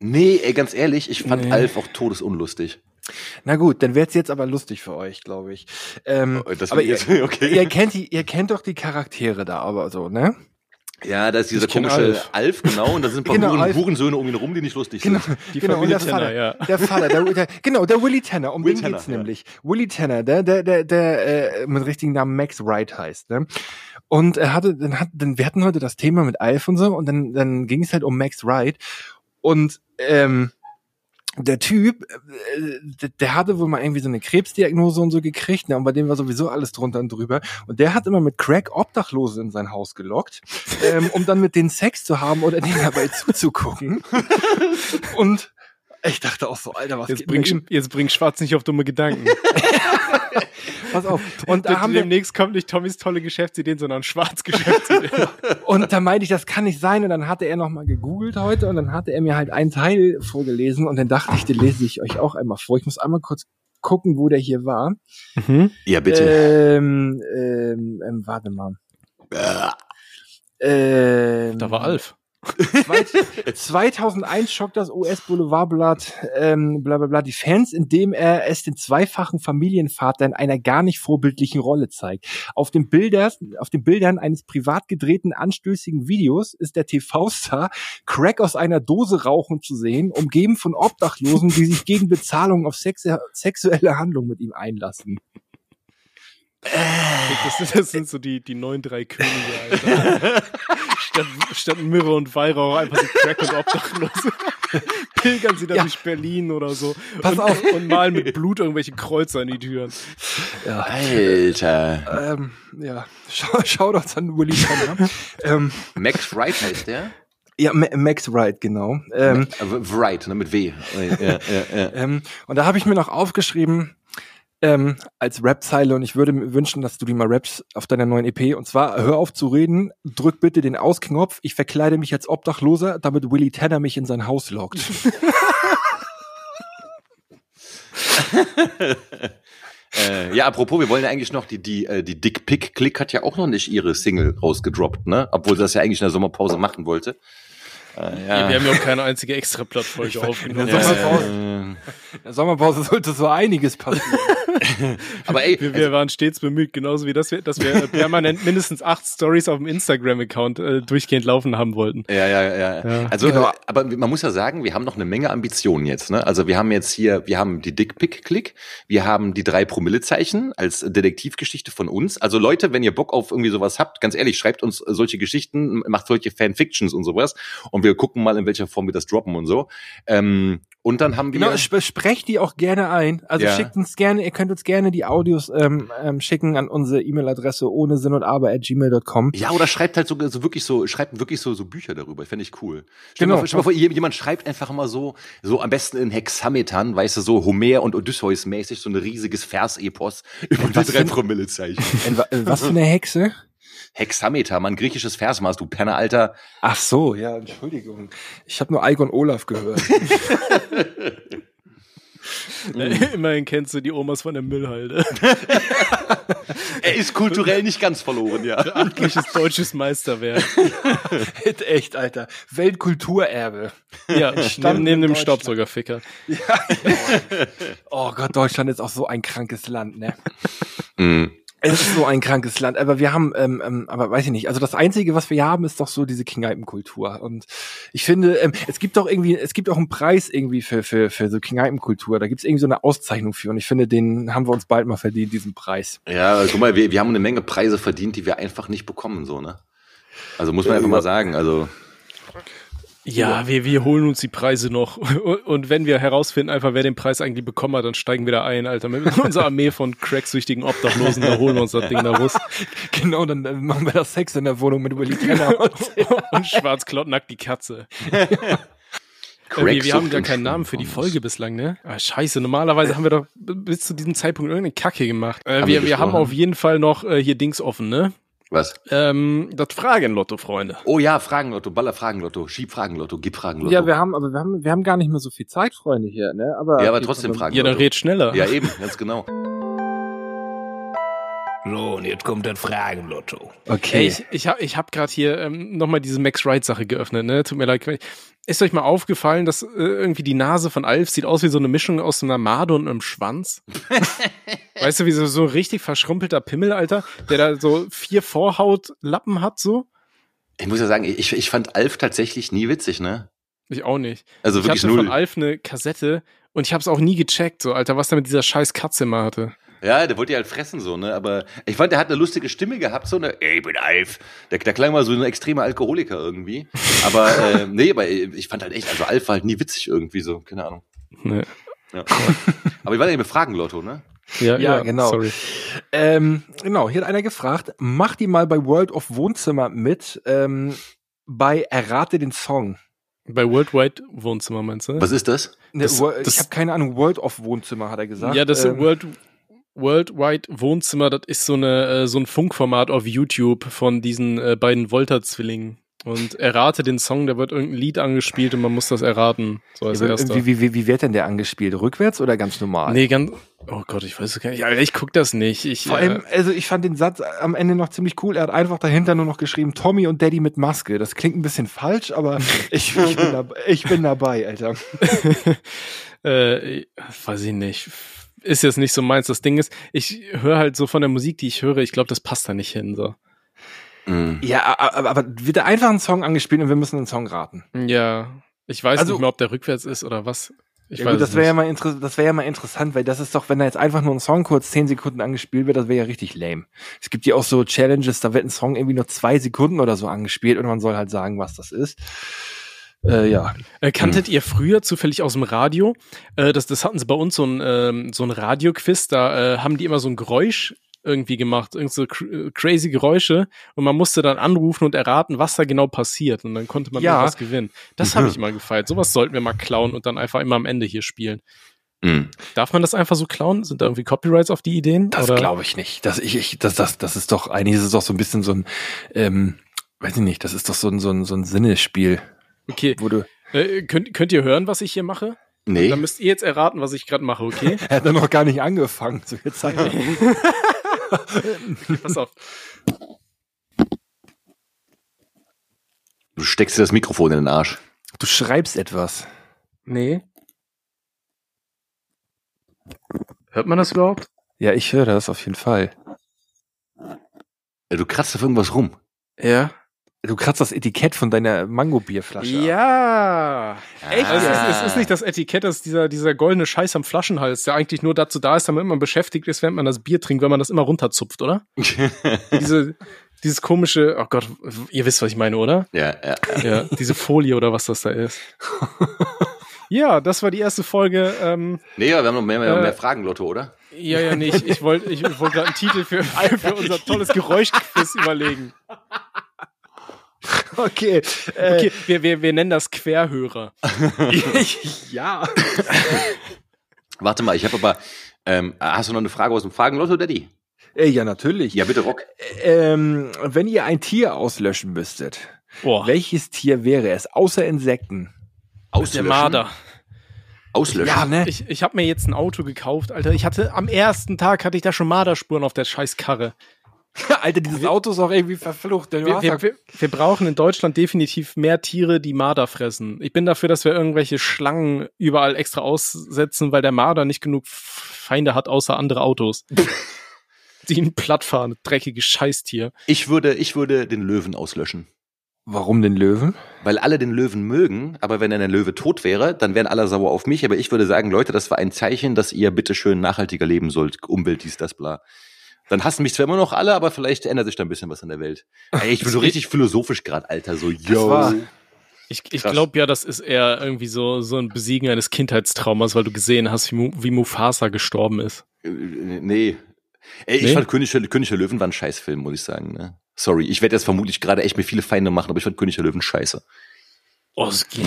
Nee, ey, ganz ehrlich, ich fand nee. Alf auch todesunlustig. Na gut, dann wird's jetzt aber lustig für euch, glaube ich. Ähm, oh, das aber ihr, okay. ihr kennt die, ihr kennt doch die Charaktere da, aber so, ne? Ja, da ist dieser komische Alf. Alf. genau, und da sind ein paar genau, Huren, Hurensöhne um ihn rum, die nicht lustig genau, sind. Die genau, Familie und der Tanner, Vater, ja. der Vater, der, der, genau, der Willy Tanner, um Will den Tanner, geht's ja. nämlich. Willy Tanner, der, der, der, der äh, mit richtigen Namen Max Wright heißt, ne? Und er hatte, dann hat, dann wir hatten heute das Thema mit Alf und so, und dann, dann ging es halt um Max Wright. Und ähm, der Typ, äh, der hatte wohl mal irgendwie so eine Krebsdiagnose und so gekriegt, ne, und bei dem war sowieso alles drunter und drüber. Und der hat immer mit Crack Obdachlose in sein Haus gelockt, ähm, um dann mit denen Sex zu haben oder denen dabei zuzugucken. und ich dachte auch so, Alter, was jetzt geht bring, Jetzt bring Schwarz nicht auf dumme Gedanken. Pass auf. Und da haben demnächst kommt nicht Tommys tolle Geschäftsideen, sondern Schwarz Geschäftsideen. und da meinte ich, das kann nicht sein. Und dann hatte er nochmal gegoogelt heute und dann hatte er mir halt einen Teil vorgelesen und dann dachte ich, den lese ich euch auch einmal vor. Ich muss einmal kurz gucken, wo der hier war. Mhm. Ja, bitte. Ähm, ähm, ähm, warte mal. Ähm, da war Alf. 2001 schockt das US-Boulevardblatt ähm, bla bla bla die Fans, indem er es den zweifachen Familienvater in einer gar nicht vorbildlichen Rolle zeigt. Auf den, Bilder, auf den Bildern eines privat gedrehten anstößigen Videos ist der TV-Star Crack aus einer Dose rauchen zu sehen, umgeben von Obdachlosen, die sich gegen Bezahlung auf sexu sexuelle Handlungen mit ihm einlassen. Das, das sind so die, die neun, drei Könige, Alter. statt, statt Myrrhe und Weihrauch einfach so Crack und Obdachlose. Pilgern sie dann Ja. durch Berlin oder so. Pass und, auf. Und malen mit Blut irgendwelche Kreuze an die Türen. Ja. Alter. Ähm, ja, Schau, Shoutouts an Willy Tanner. ähm, Max Wright heißt der? ja, Ma Max Wright, genau. Ähm, Äh, Wright, ne, mit W. Ja, ja, ja. ähm, und da habe ich mir noch aufgeschrieben, ähm, als Rap-Zeile, und ich würde mir wünschen, dass du die mal rappst auf deiner neuen EP. Und zwar, hör auf zu reden, drück bitte den Ausknopf, ich verkleide mich als Obdachloser, damit Willy Tanner mich in sein Haus lockt. Äh, ja, apropos, wir wollen ja eigentlich noch die, die, äh, die Dick Pick Click hat ja auch noch nicht ihre Single rausgedroppt, ne? Obwohl sie das ja eigentlich in der Sommerpause machen wollte. Äh, Ja. Wir haben ja auch keine einzige extra Plattfolge aufgenommen. Ja, Also, Sommerpause. In der Sommerpause sollte so einiges passieren. aber ey, wir, wir waren stets bemüht, genauso wie dass wir, dass wir permanent mindestens acht Stories auf dem Instagram-Account äh, durchgehend laufen haben wollten. Ja, ja, ja. Ja. Also, Genau. aber man muss ja sagen, wir haben noch eine Menge Ambitionen jetzt. Ne? Also wir haben jetzt hier, wir haben die Dickpick-Click, wir haben die drei Promillezeichen als Detektivgeschichte von uns. Also Leute, wenn ihr Bock auf irgendwie sowas habt, ganz ehrlich, schreibt uns solche Geschichten, macht solche Fanfictions und sowas und wir gucken mal, in welcher Form wir das droppen und so. Ähm, und dann haben wir... Genau, sp sprecht die auch gerne ein. Also Ja. schickt uns gerne, ihr könnt uns gerne die Audios ähm, ähm, schicken an unsere E-Mail-Adresse ohne Sinn und Aber at gmail.com. Ja, oder schreibt halt so, so wirklich so, schreibt wirklich so, so Bücher darüber. Fände ich cool. Stell, Genau. mal, vor- stell mal vor, jemand schreibt einfach immer so, so am besten in Hexametern, weißt du, so Homer und Odysseus mäßig, so ein riesiges Versepos über die drei? Promillezeichen. Wa- was für eine Hexe? Hexameter, man, griechisches Versmaß, du Penner, Alter. Ach so, ja, Entschuldigung. Ich habe nur und Olaf gehört. Immerhin kennst du die Omas von der Müllhalde. Er ist kulturell nicht ganz verloren, ja. Amtliches deutsches Meisterwerk. Echt, Alter. Weltkulturerbe. Ja, Stand neben, dem. Staubsaugerficker. Oh Gott, Deutschland ist auch so ein krankes Land, ne? Mhm. Es ist so ein krankes Land, aber wir haben, ähm, ähm, aber weiß ich nicht, also das Einzige, was wir hier haben, ist doch so diese Kneipenkultur. Und ich finde, ähm, es gibt doch irgendwie, es gibt auch einen Preis irgendwie für, für, für so Kneipenkultur. Da gibt's irgendwie so eine Auszeichnung für. Und ich finde, den haben wir uns bald mal verdient, diesen Preis. Ja, guck mal, wir, wir haben eine Menge Preise verdient, die wir einfach nicht bekommen, so, ne? Also muss man einfach mal sagen, also. Ja, wir, wir holen uns die Preise noch. Und, wenn wir herausfinden, einfach wer den Preis eigentlich bekommen hat, dann steigen wir da ein, Alter. Mit unserer Armee von cracksüchtigen Obdachlosen, da holen wir uns das Ding da raus. Genau, dann äh, machen wir das Sex in der Wohnung mit Willy Kenner. Und schwarz nackt die Katze. Äh, wir, wir haben gar keinen Namen für die Folge bislang, ne? Ah, scheiße, normalerweise haben wir doch bis zu diesem Zeitpunkt irgendeine Kacke gemacht. Äh, Haben wir, wir haben auf jeden Fall noch äh, hier Dings offen, ne? Was? Ähm, das Fragenlotto, Freunde. Oh ja, Fragenlotto, Baller Fragenlotto, Schieb Fragenlotto, gib Fragenlotto. Ja, wir haben, aber wir haben, wir haben gar nicht mehr so viel Zeit, Freunde, hier, ne? Aber, Ja, aber trotzdem Fragen. Ja, dann red schneller. Ja, eben, ganz genau. So, und jetzt kommt das Fragenlotto. Okay. Ey, ich, ich habe ich hab gerade hier ähm, nochmal diese Max Wright-Sache geöffnet, ne? Tut mir leid. Ist euch mal aufgefallen, dass äh, irgendwie die Nase von Alf sieht aus wie so eine Mischung aus einer Made und einem Schwanz? weißt du, wie so, so ein richtig verschrumpelter Pimmel, Alter, der da so vier Vorhautlappen hat, so? Ich muss ja sagen, ich, ich fand Alf tatsächlich nie witzig, ne? Ich auch nicht. Also ich wirklich hatte null. von Alf eine Kassette und ich habe es auch nie gecheckt, so, Alter, was da mit dieser scheiß Katze immer hatte. Ja, der wollte ja halt fressen so, ne? Aber ich fand, der hat eine lustige Stimme gehabt, so eine, ey, ich bin Alf. Der, der klang mal so ein extremer Alkoholiker irgendwie. Aber äh, nee, aber ich fand halt echt, also Alf war halt nie witzig irgendwie so, keine Ahnung. Ne. Ja. aber wir waren ja mit Fragenlotto, ne? Ja, Ja, genau. Sorry. Ähm, genau, hier hat einer gefragt, mach die mal bei World of Wohnzimmer mit, ähm, bei Errate den Song. Bei Worldwide Wohnzimmer meinst du? Was ist das? Ne, Das- das- ich habe keine Ahnung, World of Wohnzimmer hat er gesagt. Ja, das ähm, World, Worldwide Wohnzimmer, das ist so eine äh, so ein Funkformat auf YouTube von diesen äh, beiden Volta-Zwillingen. Und errate den Song, da wird irgendein Lied angespielt und man muss das erraten. So als ja, erster. wie, wie, wie, wird denn der angespielt? Rückwärts oder ganz normal? Nee, ganz. Oh Gott, ich weiß es gar nicht. Alter, ich guck das nicht. Ich, Vor äh, allem, also ich fand den Satz am Ende noch ziemlich cool. Er hat einfach dahinter nur noch geschrieben, Tommy und Daddy mit Maske. Das klingt ein bisschen falsch, aber ich, ich, bin, dabei, ich bin dabei, Alter. äh, weiß ich nicht. Ist jetzt nicht so meins. Das Ding ist, ich höre halt so von der Musik, die ich höre, ich glaube, das passt da nicht hin. So. Mhm. Ja, aber, aber wird da einfach ein Song angespielt und wir müssen einen Song raten. Ja. Ich weiß Also- nicht mehr, ob der rückwärts ist oder was. Ich Ja, weiß gut, das wäre ja, mal das wär ja mal interessant, weil das ist doch, wenn da jetzt einfach nur ein Song kurz zehn Sekunden angespielt wird, das wäre ja richtig lame. Es gibt ja auch so Challenges, da wird ein Song irgendwie nur zwei Sekunden oder so angespielt und man soll halt sagen, was das ist. Äh, ja. Äh, kanntet ihr früher zufällig aus dem Radio? Äh, das, das hatten sie bei uns so ein, ähm, so ein Radioquiz, da äh, haben die immer so ein Geräusch irgendwie gemacht, irgend so cr äh, crazy Geräusche und man musste dann anrufen und erraten, was da genau passiert und dann konnte man Ja. irgendwas gewinnen. Das habe ich mal gefeiert. Sowas sollten wir mal klauen und dann einfach immer am Ende hier spielen. Mhm. Darf man das einfach so klauen? Sind da irgendwie Copyrights auf die Ideen? Das glaube ich nicht. Das, ich, ich, das, das, das ist doch, eigentlich ist es doch so ein bisschen so ein, ähm, weiß ich nicht, das ist doch so ein, so ein, so ein Sinnesspiel, Okay, wo du, äh, könnt, könnt ihr hören, was ich hier mache? Nee. Dann müsst ihr jetzt erraten, was ich gerade mache, okay? er hat noch gar nicht angefangen zu viel Zeit. Pass auf. Du steckst dir das Mikrofon in den Arsch. Du schreibst etwas. Nee. Hört man das überhaupt? Ja, ich höre das auf jeden Fall. Du kratzt auf irgendwas rum. Ja. Du kratzt das Etikett von deiner Mango-Bierflasche ab. Ja. Echt? Also es, ist, es ist nicht das Etikett, das ist dieser, dieser goldene Scheiß am Flaschenhals, der eigentlich nur dazu da ist, damit man beschäftigt ist, während man das Bier trinkt, wenn man das immer runterzupft, oder? Diese, dieses komische, oh Gott, ihr wisst, was ich meine, oder? ja, ja. Ja, diese Folie oder was das da ist. Ja, das war die erste Folge. Ähm, Nee, aber wir haben noch mehr, mehr, Äh, mehr Fragen, Lotto, oder? ja, ja, nee, ich, ich wollte ich wollt gerade einen Titel für, für, für unser tolles Geräuschquiz überlegen. Okay. Äh, Okay, wir, wir, wir nennen das Querhörer. ja. Warte mal, ich habe aber. Ähm, hast du noch eine Frage aus dem Fragen, Lotto, Daddy? Äh, ja, natürlich. Ja, bitte, Rock. Ähm, wenn ihr ein Tier auslöschen müsstet, Boah, welches Tier wäre es, außer Insekten? der Auslöschen. Marder. Auslöschen. Ja, ne? Ich, ich habe mir jetzt ein Auto gekauft, Alter. Ich hatte am ersten Tag hatte ich da schon Marderspuren auf der scheiß Karre. Alter, dieses Auto ist auch irgendwie verflucht. Wir, wir, wir, wir brauchen in Deutschland definitiv mehr Tiere, die Marder fressen. Ich bin dafür, dass wir irgendwelche Schlangen überall extra aussetzen, weil der Marder nicht genug Feinde hat, außer andere Autos. die ihn platt fahren, dreckiges Scheißtier. Ich würde, ich würde den Löwen auslöschen. Warum den Löwen? Weil alle den Löwen mögen, aber wenn dann der Löwe tot wäre, dann wären alle sauer auf mich. Aber ich würde sagen, Leute, das war ein Zeichen, dass ihr bitteschön nachhaltiger leben sollt. Umwelt, dies, das, bla. Dann hassen mich zwar immer noch alle, aber vielleicht ändert sich da ein bisschen was in der Welt. Ey, ich bin so richtig philosophisch gerade, Alter. So, yo. Ich, ich glaube ja, das ist eher irgendwie so, so ein Besiegen eines Kindheitstraumas, weil du gesehen hast, wie, Mu wie Mufasa gestorben ist. Äh, Nee. Ey, ich Nee? fand König der, König der Löwen war ein Scheißfilm, muss ich sagen. Ne? Sorry, ich werde jetzt vermutlich gerade echt mir viele Feinde machen, aber ich fand König der Löwen scheiße. Oh, es geht.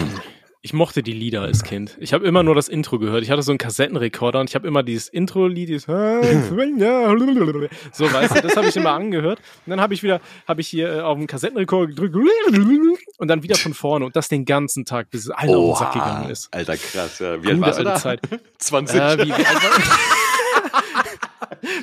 Ich mochte die Lieder als Kind. Ich habe immer nur das Intro gehört. Ich hatte so einen Kassettenrekorder und ich habe immer dieses Intro-Lied, dieses so weißt du, das habe ich immer angehört. Und dann habe ich wieder, habe ich hier äh, auf den Kassettenrekorder gedrückt und dann wieder von vorne und das den ganzen Tag, bis es allen auf den Sack gegangen ist. Alter, krass. Ja. Wie alt warst du da? Zeit. 20. Äh, wie, wie alt war-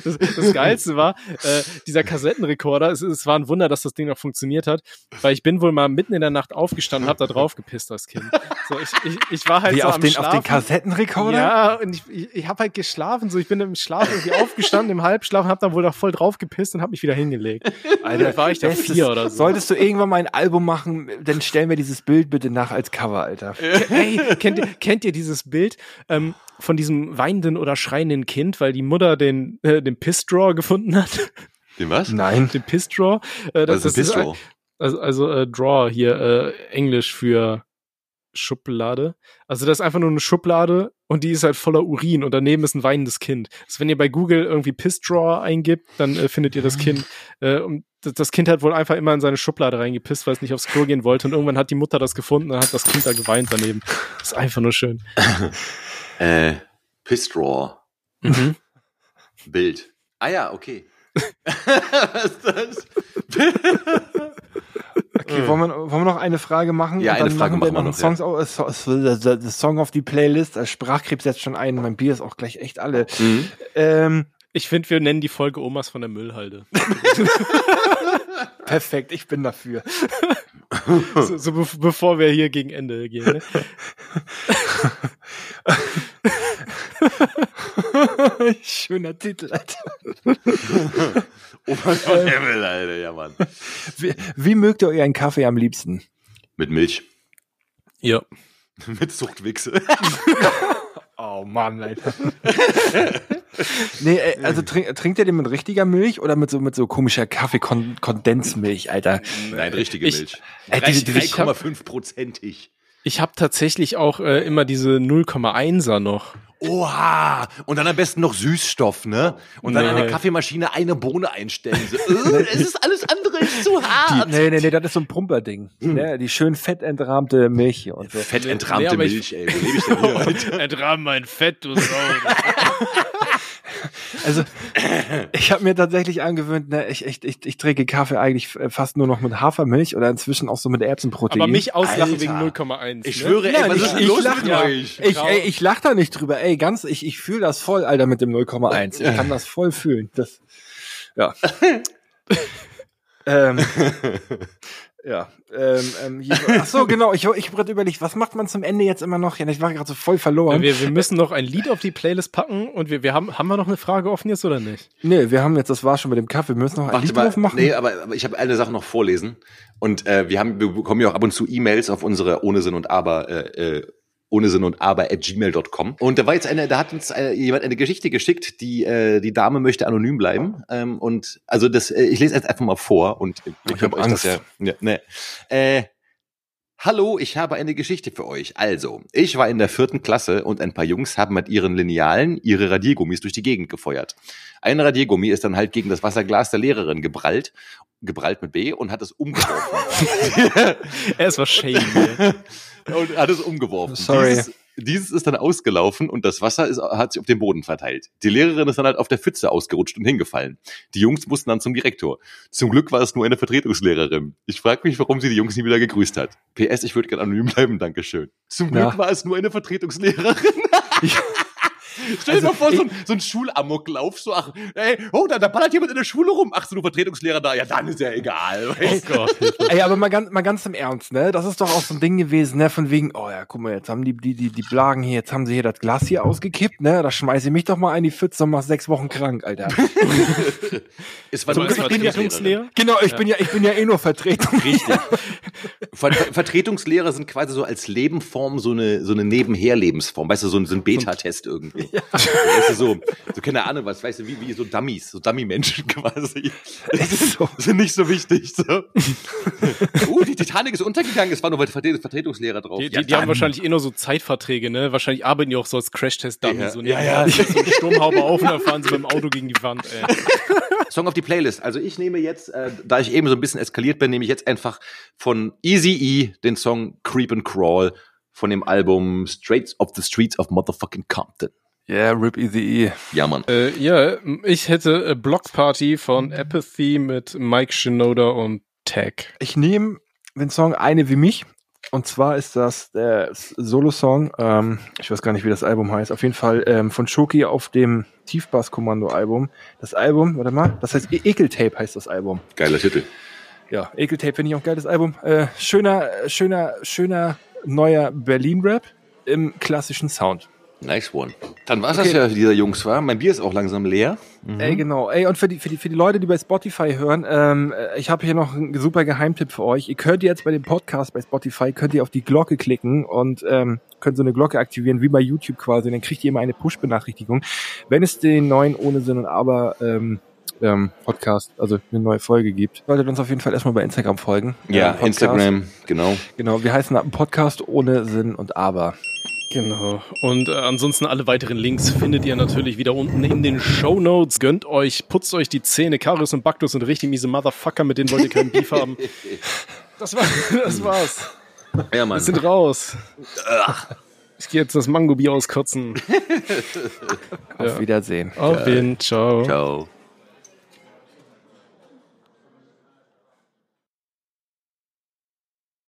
das, das Geilste war, äh, dieser Kassettenrekorder, es, es war ein Wunder, dass das Ding noch funktioniert hat, weil ich bin wohl mal mitten in der Nacht aufgestanden und hab da drauf gepisst als Kind. So, ich, ich, ich war halt Wie so auf am den, Schlafen. auf den Kassettenrekorder? Ja, und ich, ich, ich habe halt geschlafen, so ich bin im Schlaf irgendwie aufgestanden, im Halbschlaf, hab dann wohl da voll drauf gepisst und hab mich wieder hingelegt. Alter, war ich da vier oder so. Solltest du irgendwann mal ein Album machen, dann stellen wir dieses Bild bitte nach als Cover, Alter. Hey, kennt ihr, kennt ihr dieses Bild ähm, von diesem weinenden oder schreienden Kind, weil die Mutter den, äh, den Piss-Draw gefunden hat? Den was? Nein. den Piss-Draw? Äh, Was ist ein? Also, also äh, Draw hier, äh, Englisch für Schublade. Also das ist einfach nur eine Schublade und die ist halt voller Urin und daneben ist ein weinendes Kind. Also wenn ihr bei Google irgendwie Piss Draw eingibt, dann äh, findet ihr das Kind. Äh, und das- das Kind hat wohl einfach immer in seine Schublade reingepisst, weil es nicht aufs Klo gehen wollte. Und irgendwann hat die Mutter das gefunden und hat das Kind da geweint daneben. Das ist einfach nur schön. Äh, Pistraw. Mhm. Bild. Ah ja, okay. was ist das? Okay, wollen, wir, wollen wir noch eine Frage machen? Ja, eine dann Frage machen wir machen wir noch Songs, au- äh, so, so, so, so, Song auf die Playlist. Äh, Sprachkrebs setzt schon ein. Mein Bier ist auch gleich echt alle. Mhm. Ähm, Ich finde, wir nennen die Folge Omas von der Müllhalde. perfekt, ich bin dafür. so, so be bevor wir hier gegen Ende gehen. Ne? Schöner Titel, Alter. Oh mein Gott, Himmel, Alter, ja, Mann. Wie, wie mögt ihr euren Kaffee am liebsten? Mit Milch. Ja. Mit Zuchtwichse. Oh Mann, Alter. Nee, ey, also trink, trinkt ihr den mit richtiger Milch oder mit so, mit so komischer Kaffeekondensmilch, Alter? Nein, richtige Ich- Milch. Äh, diese- diese- ich hab- 3,5-prozentig. Ich habe tatsächlich auch äh, immer diese 0,1er noch. Oha! Und dann am besten noch Süßstoff, ne? Und dann Nee. an der Kaffeemaschine eine Bohne einstellen. So, äh, es ist alles andere ist zu hart. Nee, nee, nee, das ist so ein Pumperding. Ne? Die schön fettentrahmte Milch hier und so. Fettentrahmte Nee, aber ich- Milch, ey. Wo lebe ich denn hier, Alter? Entrahmen mein Fett, du Sau. Also, ich habe mir tatsächlich angewöhnt, ne, ich, ich, ich, ich trinke Kaffee eigentlich f- fast nur noch mit Hafermilch oder inzwischen auch so mit Erbsenprotein. Aber mich auslachen Alter. wegen 0,1. Ich ne? schwöre, ey, was ich, ist ich los lach, ja. euch? Ich, ey, ich lach da nicht drüber. Ey, ganz, ich, ich fühle das voll, Alter, mit dem 0,1. Ich kann das voll fühlen. Das, ja. ähm, ja. Ähm, ähm, hier, ach so, genau. Ich, ich hab grad überlegt, was macht man zum Ende jetzt immer noch? Ja, ich war gerade so voll verloren. Wir, wir müssen noch ein Lied auf die Playlist packen und wir, wir haben, haben wir noch eine Frage offen jetzt oder nicht? nee, wir haben jetzt, das war schon mit dem Kaffee. Wir müssen noch ein Warte Lied mal, drauf machen. nee, aber, aber ich habe eine Sache noch vorlesen. Und äh, wir haben, wir bekommen ja auch ab und zu E-Mails auf unsere ohne Sinn und Aber, äh, äh, ohne Sinn und Aber at gmail.com. Und da war jetzt eine, da hat uns äh, jemand eine Geschichte geschickt, die äh, die Dame möchte anonym bleiben. Ähm, und also das, äh, ich lese jetzt einfach mal vor und Ich könnt hab euch das Angst. ja, ja ne. Äh, Hallo, ich habe eine Geschichte für euch. Also, ich war in der vierten Klasse und ein paar Jungs haben mit ihren Linealen ihre Radiergummis durch die Gegend gefeuert. Ein Radiergummi ist dann halt gegen das Wasserglas der Lehrerin geprallt, geprallt mit B und hat es umgeworfen. Er ist was shady. ey. und hat es umgeworfen. Sorry. Dieses, dieses ist dann ausgelaufen und das Wasser ist, hat sich auf den Boden verteilt. Die Lehrerin ist dann halt auf der Pfütze ausgerutscht und hingefallen. Die Jungs mussten dann zum Direktor. Zum Glück war es nur eine Vertretungslehrerin. Ich frage mich, warum sie die Jungs nie wieder gegrüßt hat. PS, ich würde gerne anonym bleiben, Dankeschön. Zum Glück Ja. war es nur eine Vertretungslehrerin. Stell dir Also, mal vor, so ich- ein, so ein Schulamoklauf, so, ach, ey, oh, da, da ballert jemand in der Schule rum. Ach, so, du Vertretungslehrer da, ja, dann ist ja egal. Oh weißt du? Gott. Ey, aber mal ganz, mal ganz im Ernst, ne? Das ist doch auch so ein Ding gewesen, ne? Von wegen, oh ja, guck mal, jetzt haben die, die, die, die Blagen hier, jetzt haben sie hier das Glas hier ausgekippt, ne? Da schmeiße ich mich doch mal in die Pfütze und mach sechs Wochen krank, Alter. Du nur als eine Vertretungslehrer? genau, ich bin ja, ich bin ja eh nur Vertretung. Richtig. Ver Ver Vertretungslehrer sind quasi so als Lebenform so eine, so eine Nebenher-Lebensform. Weißt du, so ein, so ein Beta-Test irgendwie. Weißt du, so, so, keine Ahnung was, weißt du, wie, wie so Dummies, so Dummy-Menschen quasi. so. Sind nicht so wichtig, so. uh, die Titanic ist untergegangen, es war nur weil Vertre- Vertretungslehrer drauf. Die, die, Ja, die haben wahrscheinlich eh nur so Zeitverträge, ne? Wahrscheinlich arbeiten die auch so als Crash-Test-Dummy. Ja, so ja, nebenher. ja. Die setzen so eine Sturmhaube auf und dann fahren sie mit dem Auto gegen die Wand, ey. Song auf die Playlist. Also ich nehme jetzt, äh, da ich eben so ein bisschen eskaliert bin, nehme ich jetzt einfach von Easy E den Song Creep and Crawl von dem Album Straight of the Streets of Motherfucking Compton. Yeah, Rip Easy E. Ja, Mann. Äh, ja, ich hätte äh, Block Party von Apathy mit Mike Shinoda und Tag. Ich nehme den Song Eine wie mich. Und zwar ist das der Solo-Song, ähm, ich weiß gar nicht, wie das Album heißt, auf jeden Fall ähm, von Shoki auf dem Tiefbass-Kommando-Album. Das Album, warte mal, das heißt E- Ekeltape heißt das Album. Geiler Titel. Ja, Ekeltape finde ich auch ein geiles Album. Äh, schöner, schöner, schöner neuer Berlin-Rap im klassischen Sound. Nice one. Dann war's das ja, dieser Jungs, war. Mein Bier ist auch langsam leer. Ey, genau. Ey, und für die, für die, für die Leute, die bei Spotify hören, ähm, äh, ich habe hier noch einen super Geheimtipp für euch. Ihr könnt jetzt bei dem Podcast bei Spotify, könnt ihr auf die Glocke klicken und ähm, könnt so eine Glocke aktivieren, wie bei YouTube quasi. Und dann kriegt ihr immer eine Push-Benachrichtigung, wenn es den neuen Ohne Sinn und Aber ähm, ähm, Podcast, also eine neue Folge gibt. Solltet uns auf jeden Fall erstmal bei Instagram folgen. Ja, Äh, Podcast. Instagram, genau. Genau, wir heißen Podcast ohne Sinn und Aber. Genau. Und äh, ansonsten alle weiteren Links findet ihr natürlich wieder unten in den Show Notes. Gönnt euch, putzt euch die Zähne. Karius und Baktus sind richtig miese Motherfucker, mit denen wollt ihr keinen Beef haben. Das, war, das war's. Ja, Mann. Wir sind raus. Ich gehe jetzt das Mango-Bier auskotzen. Auf Wiedersehen. Auf Wiedersehen. Ciao. Ciao.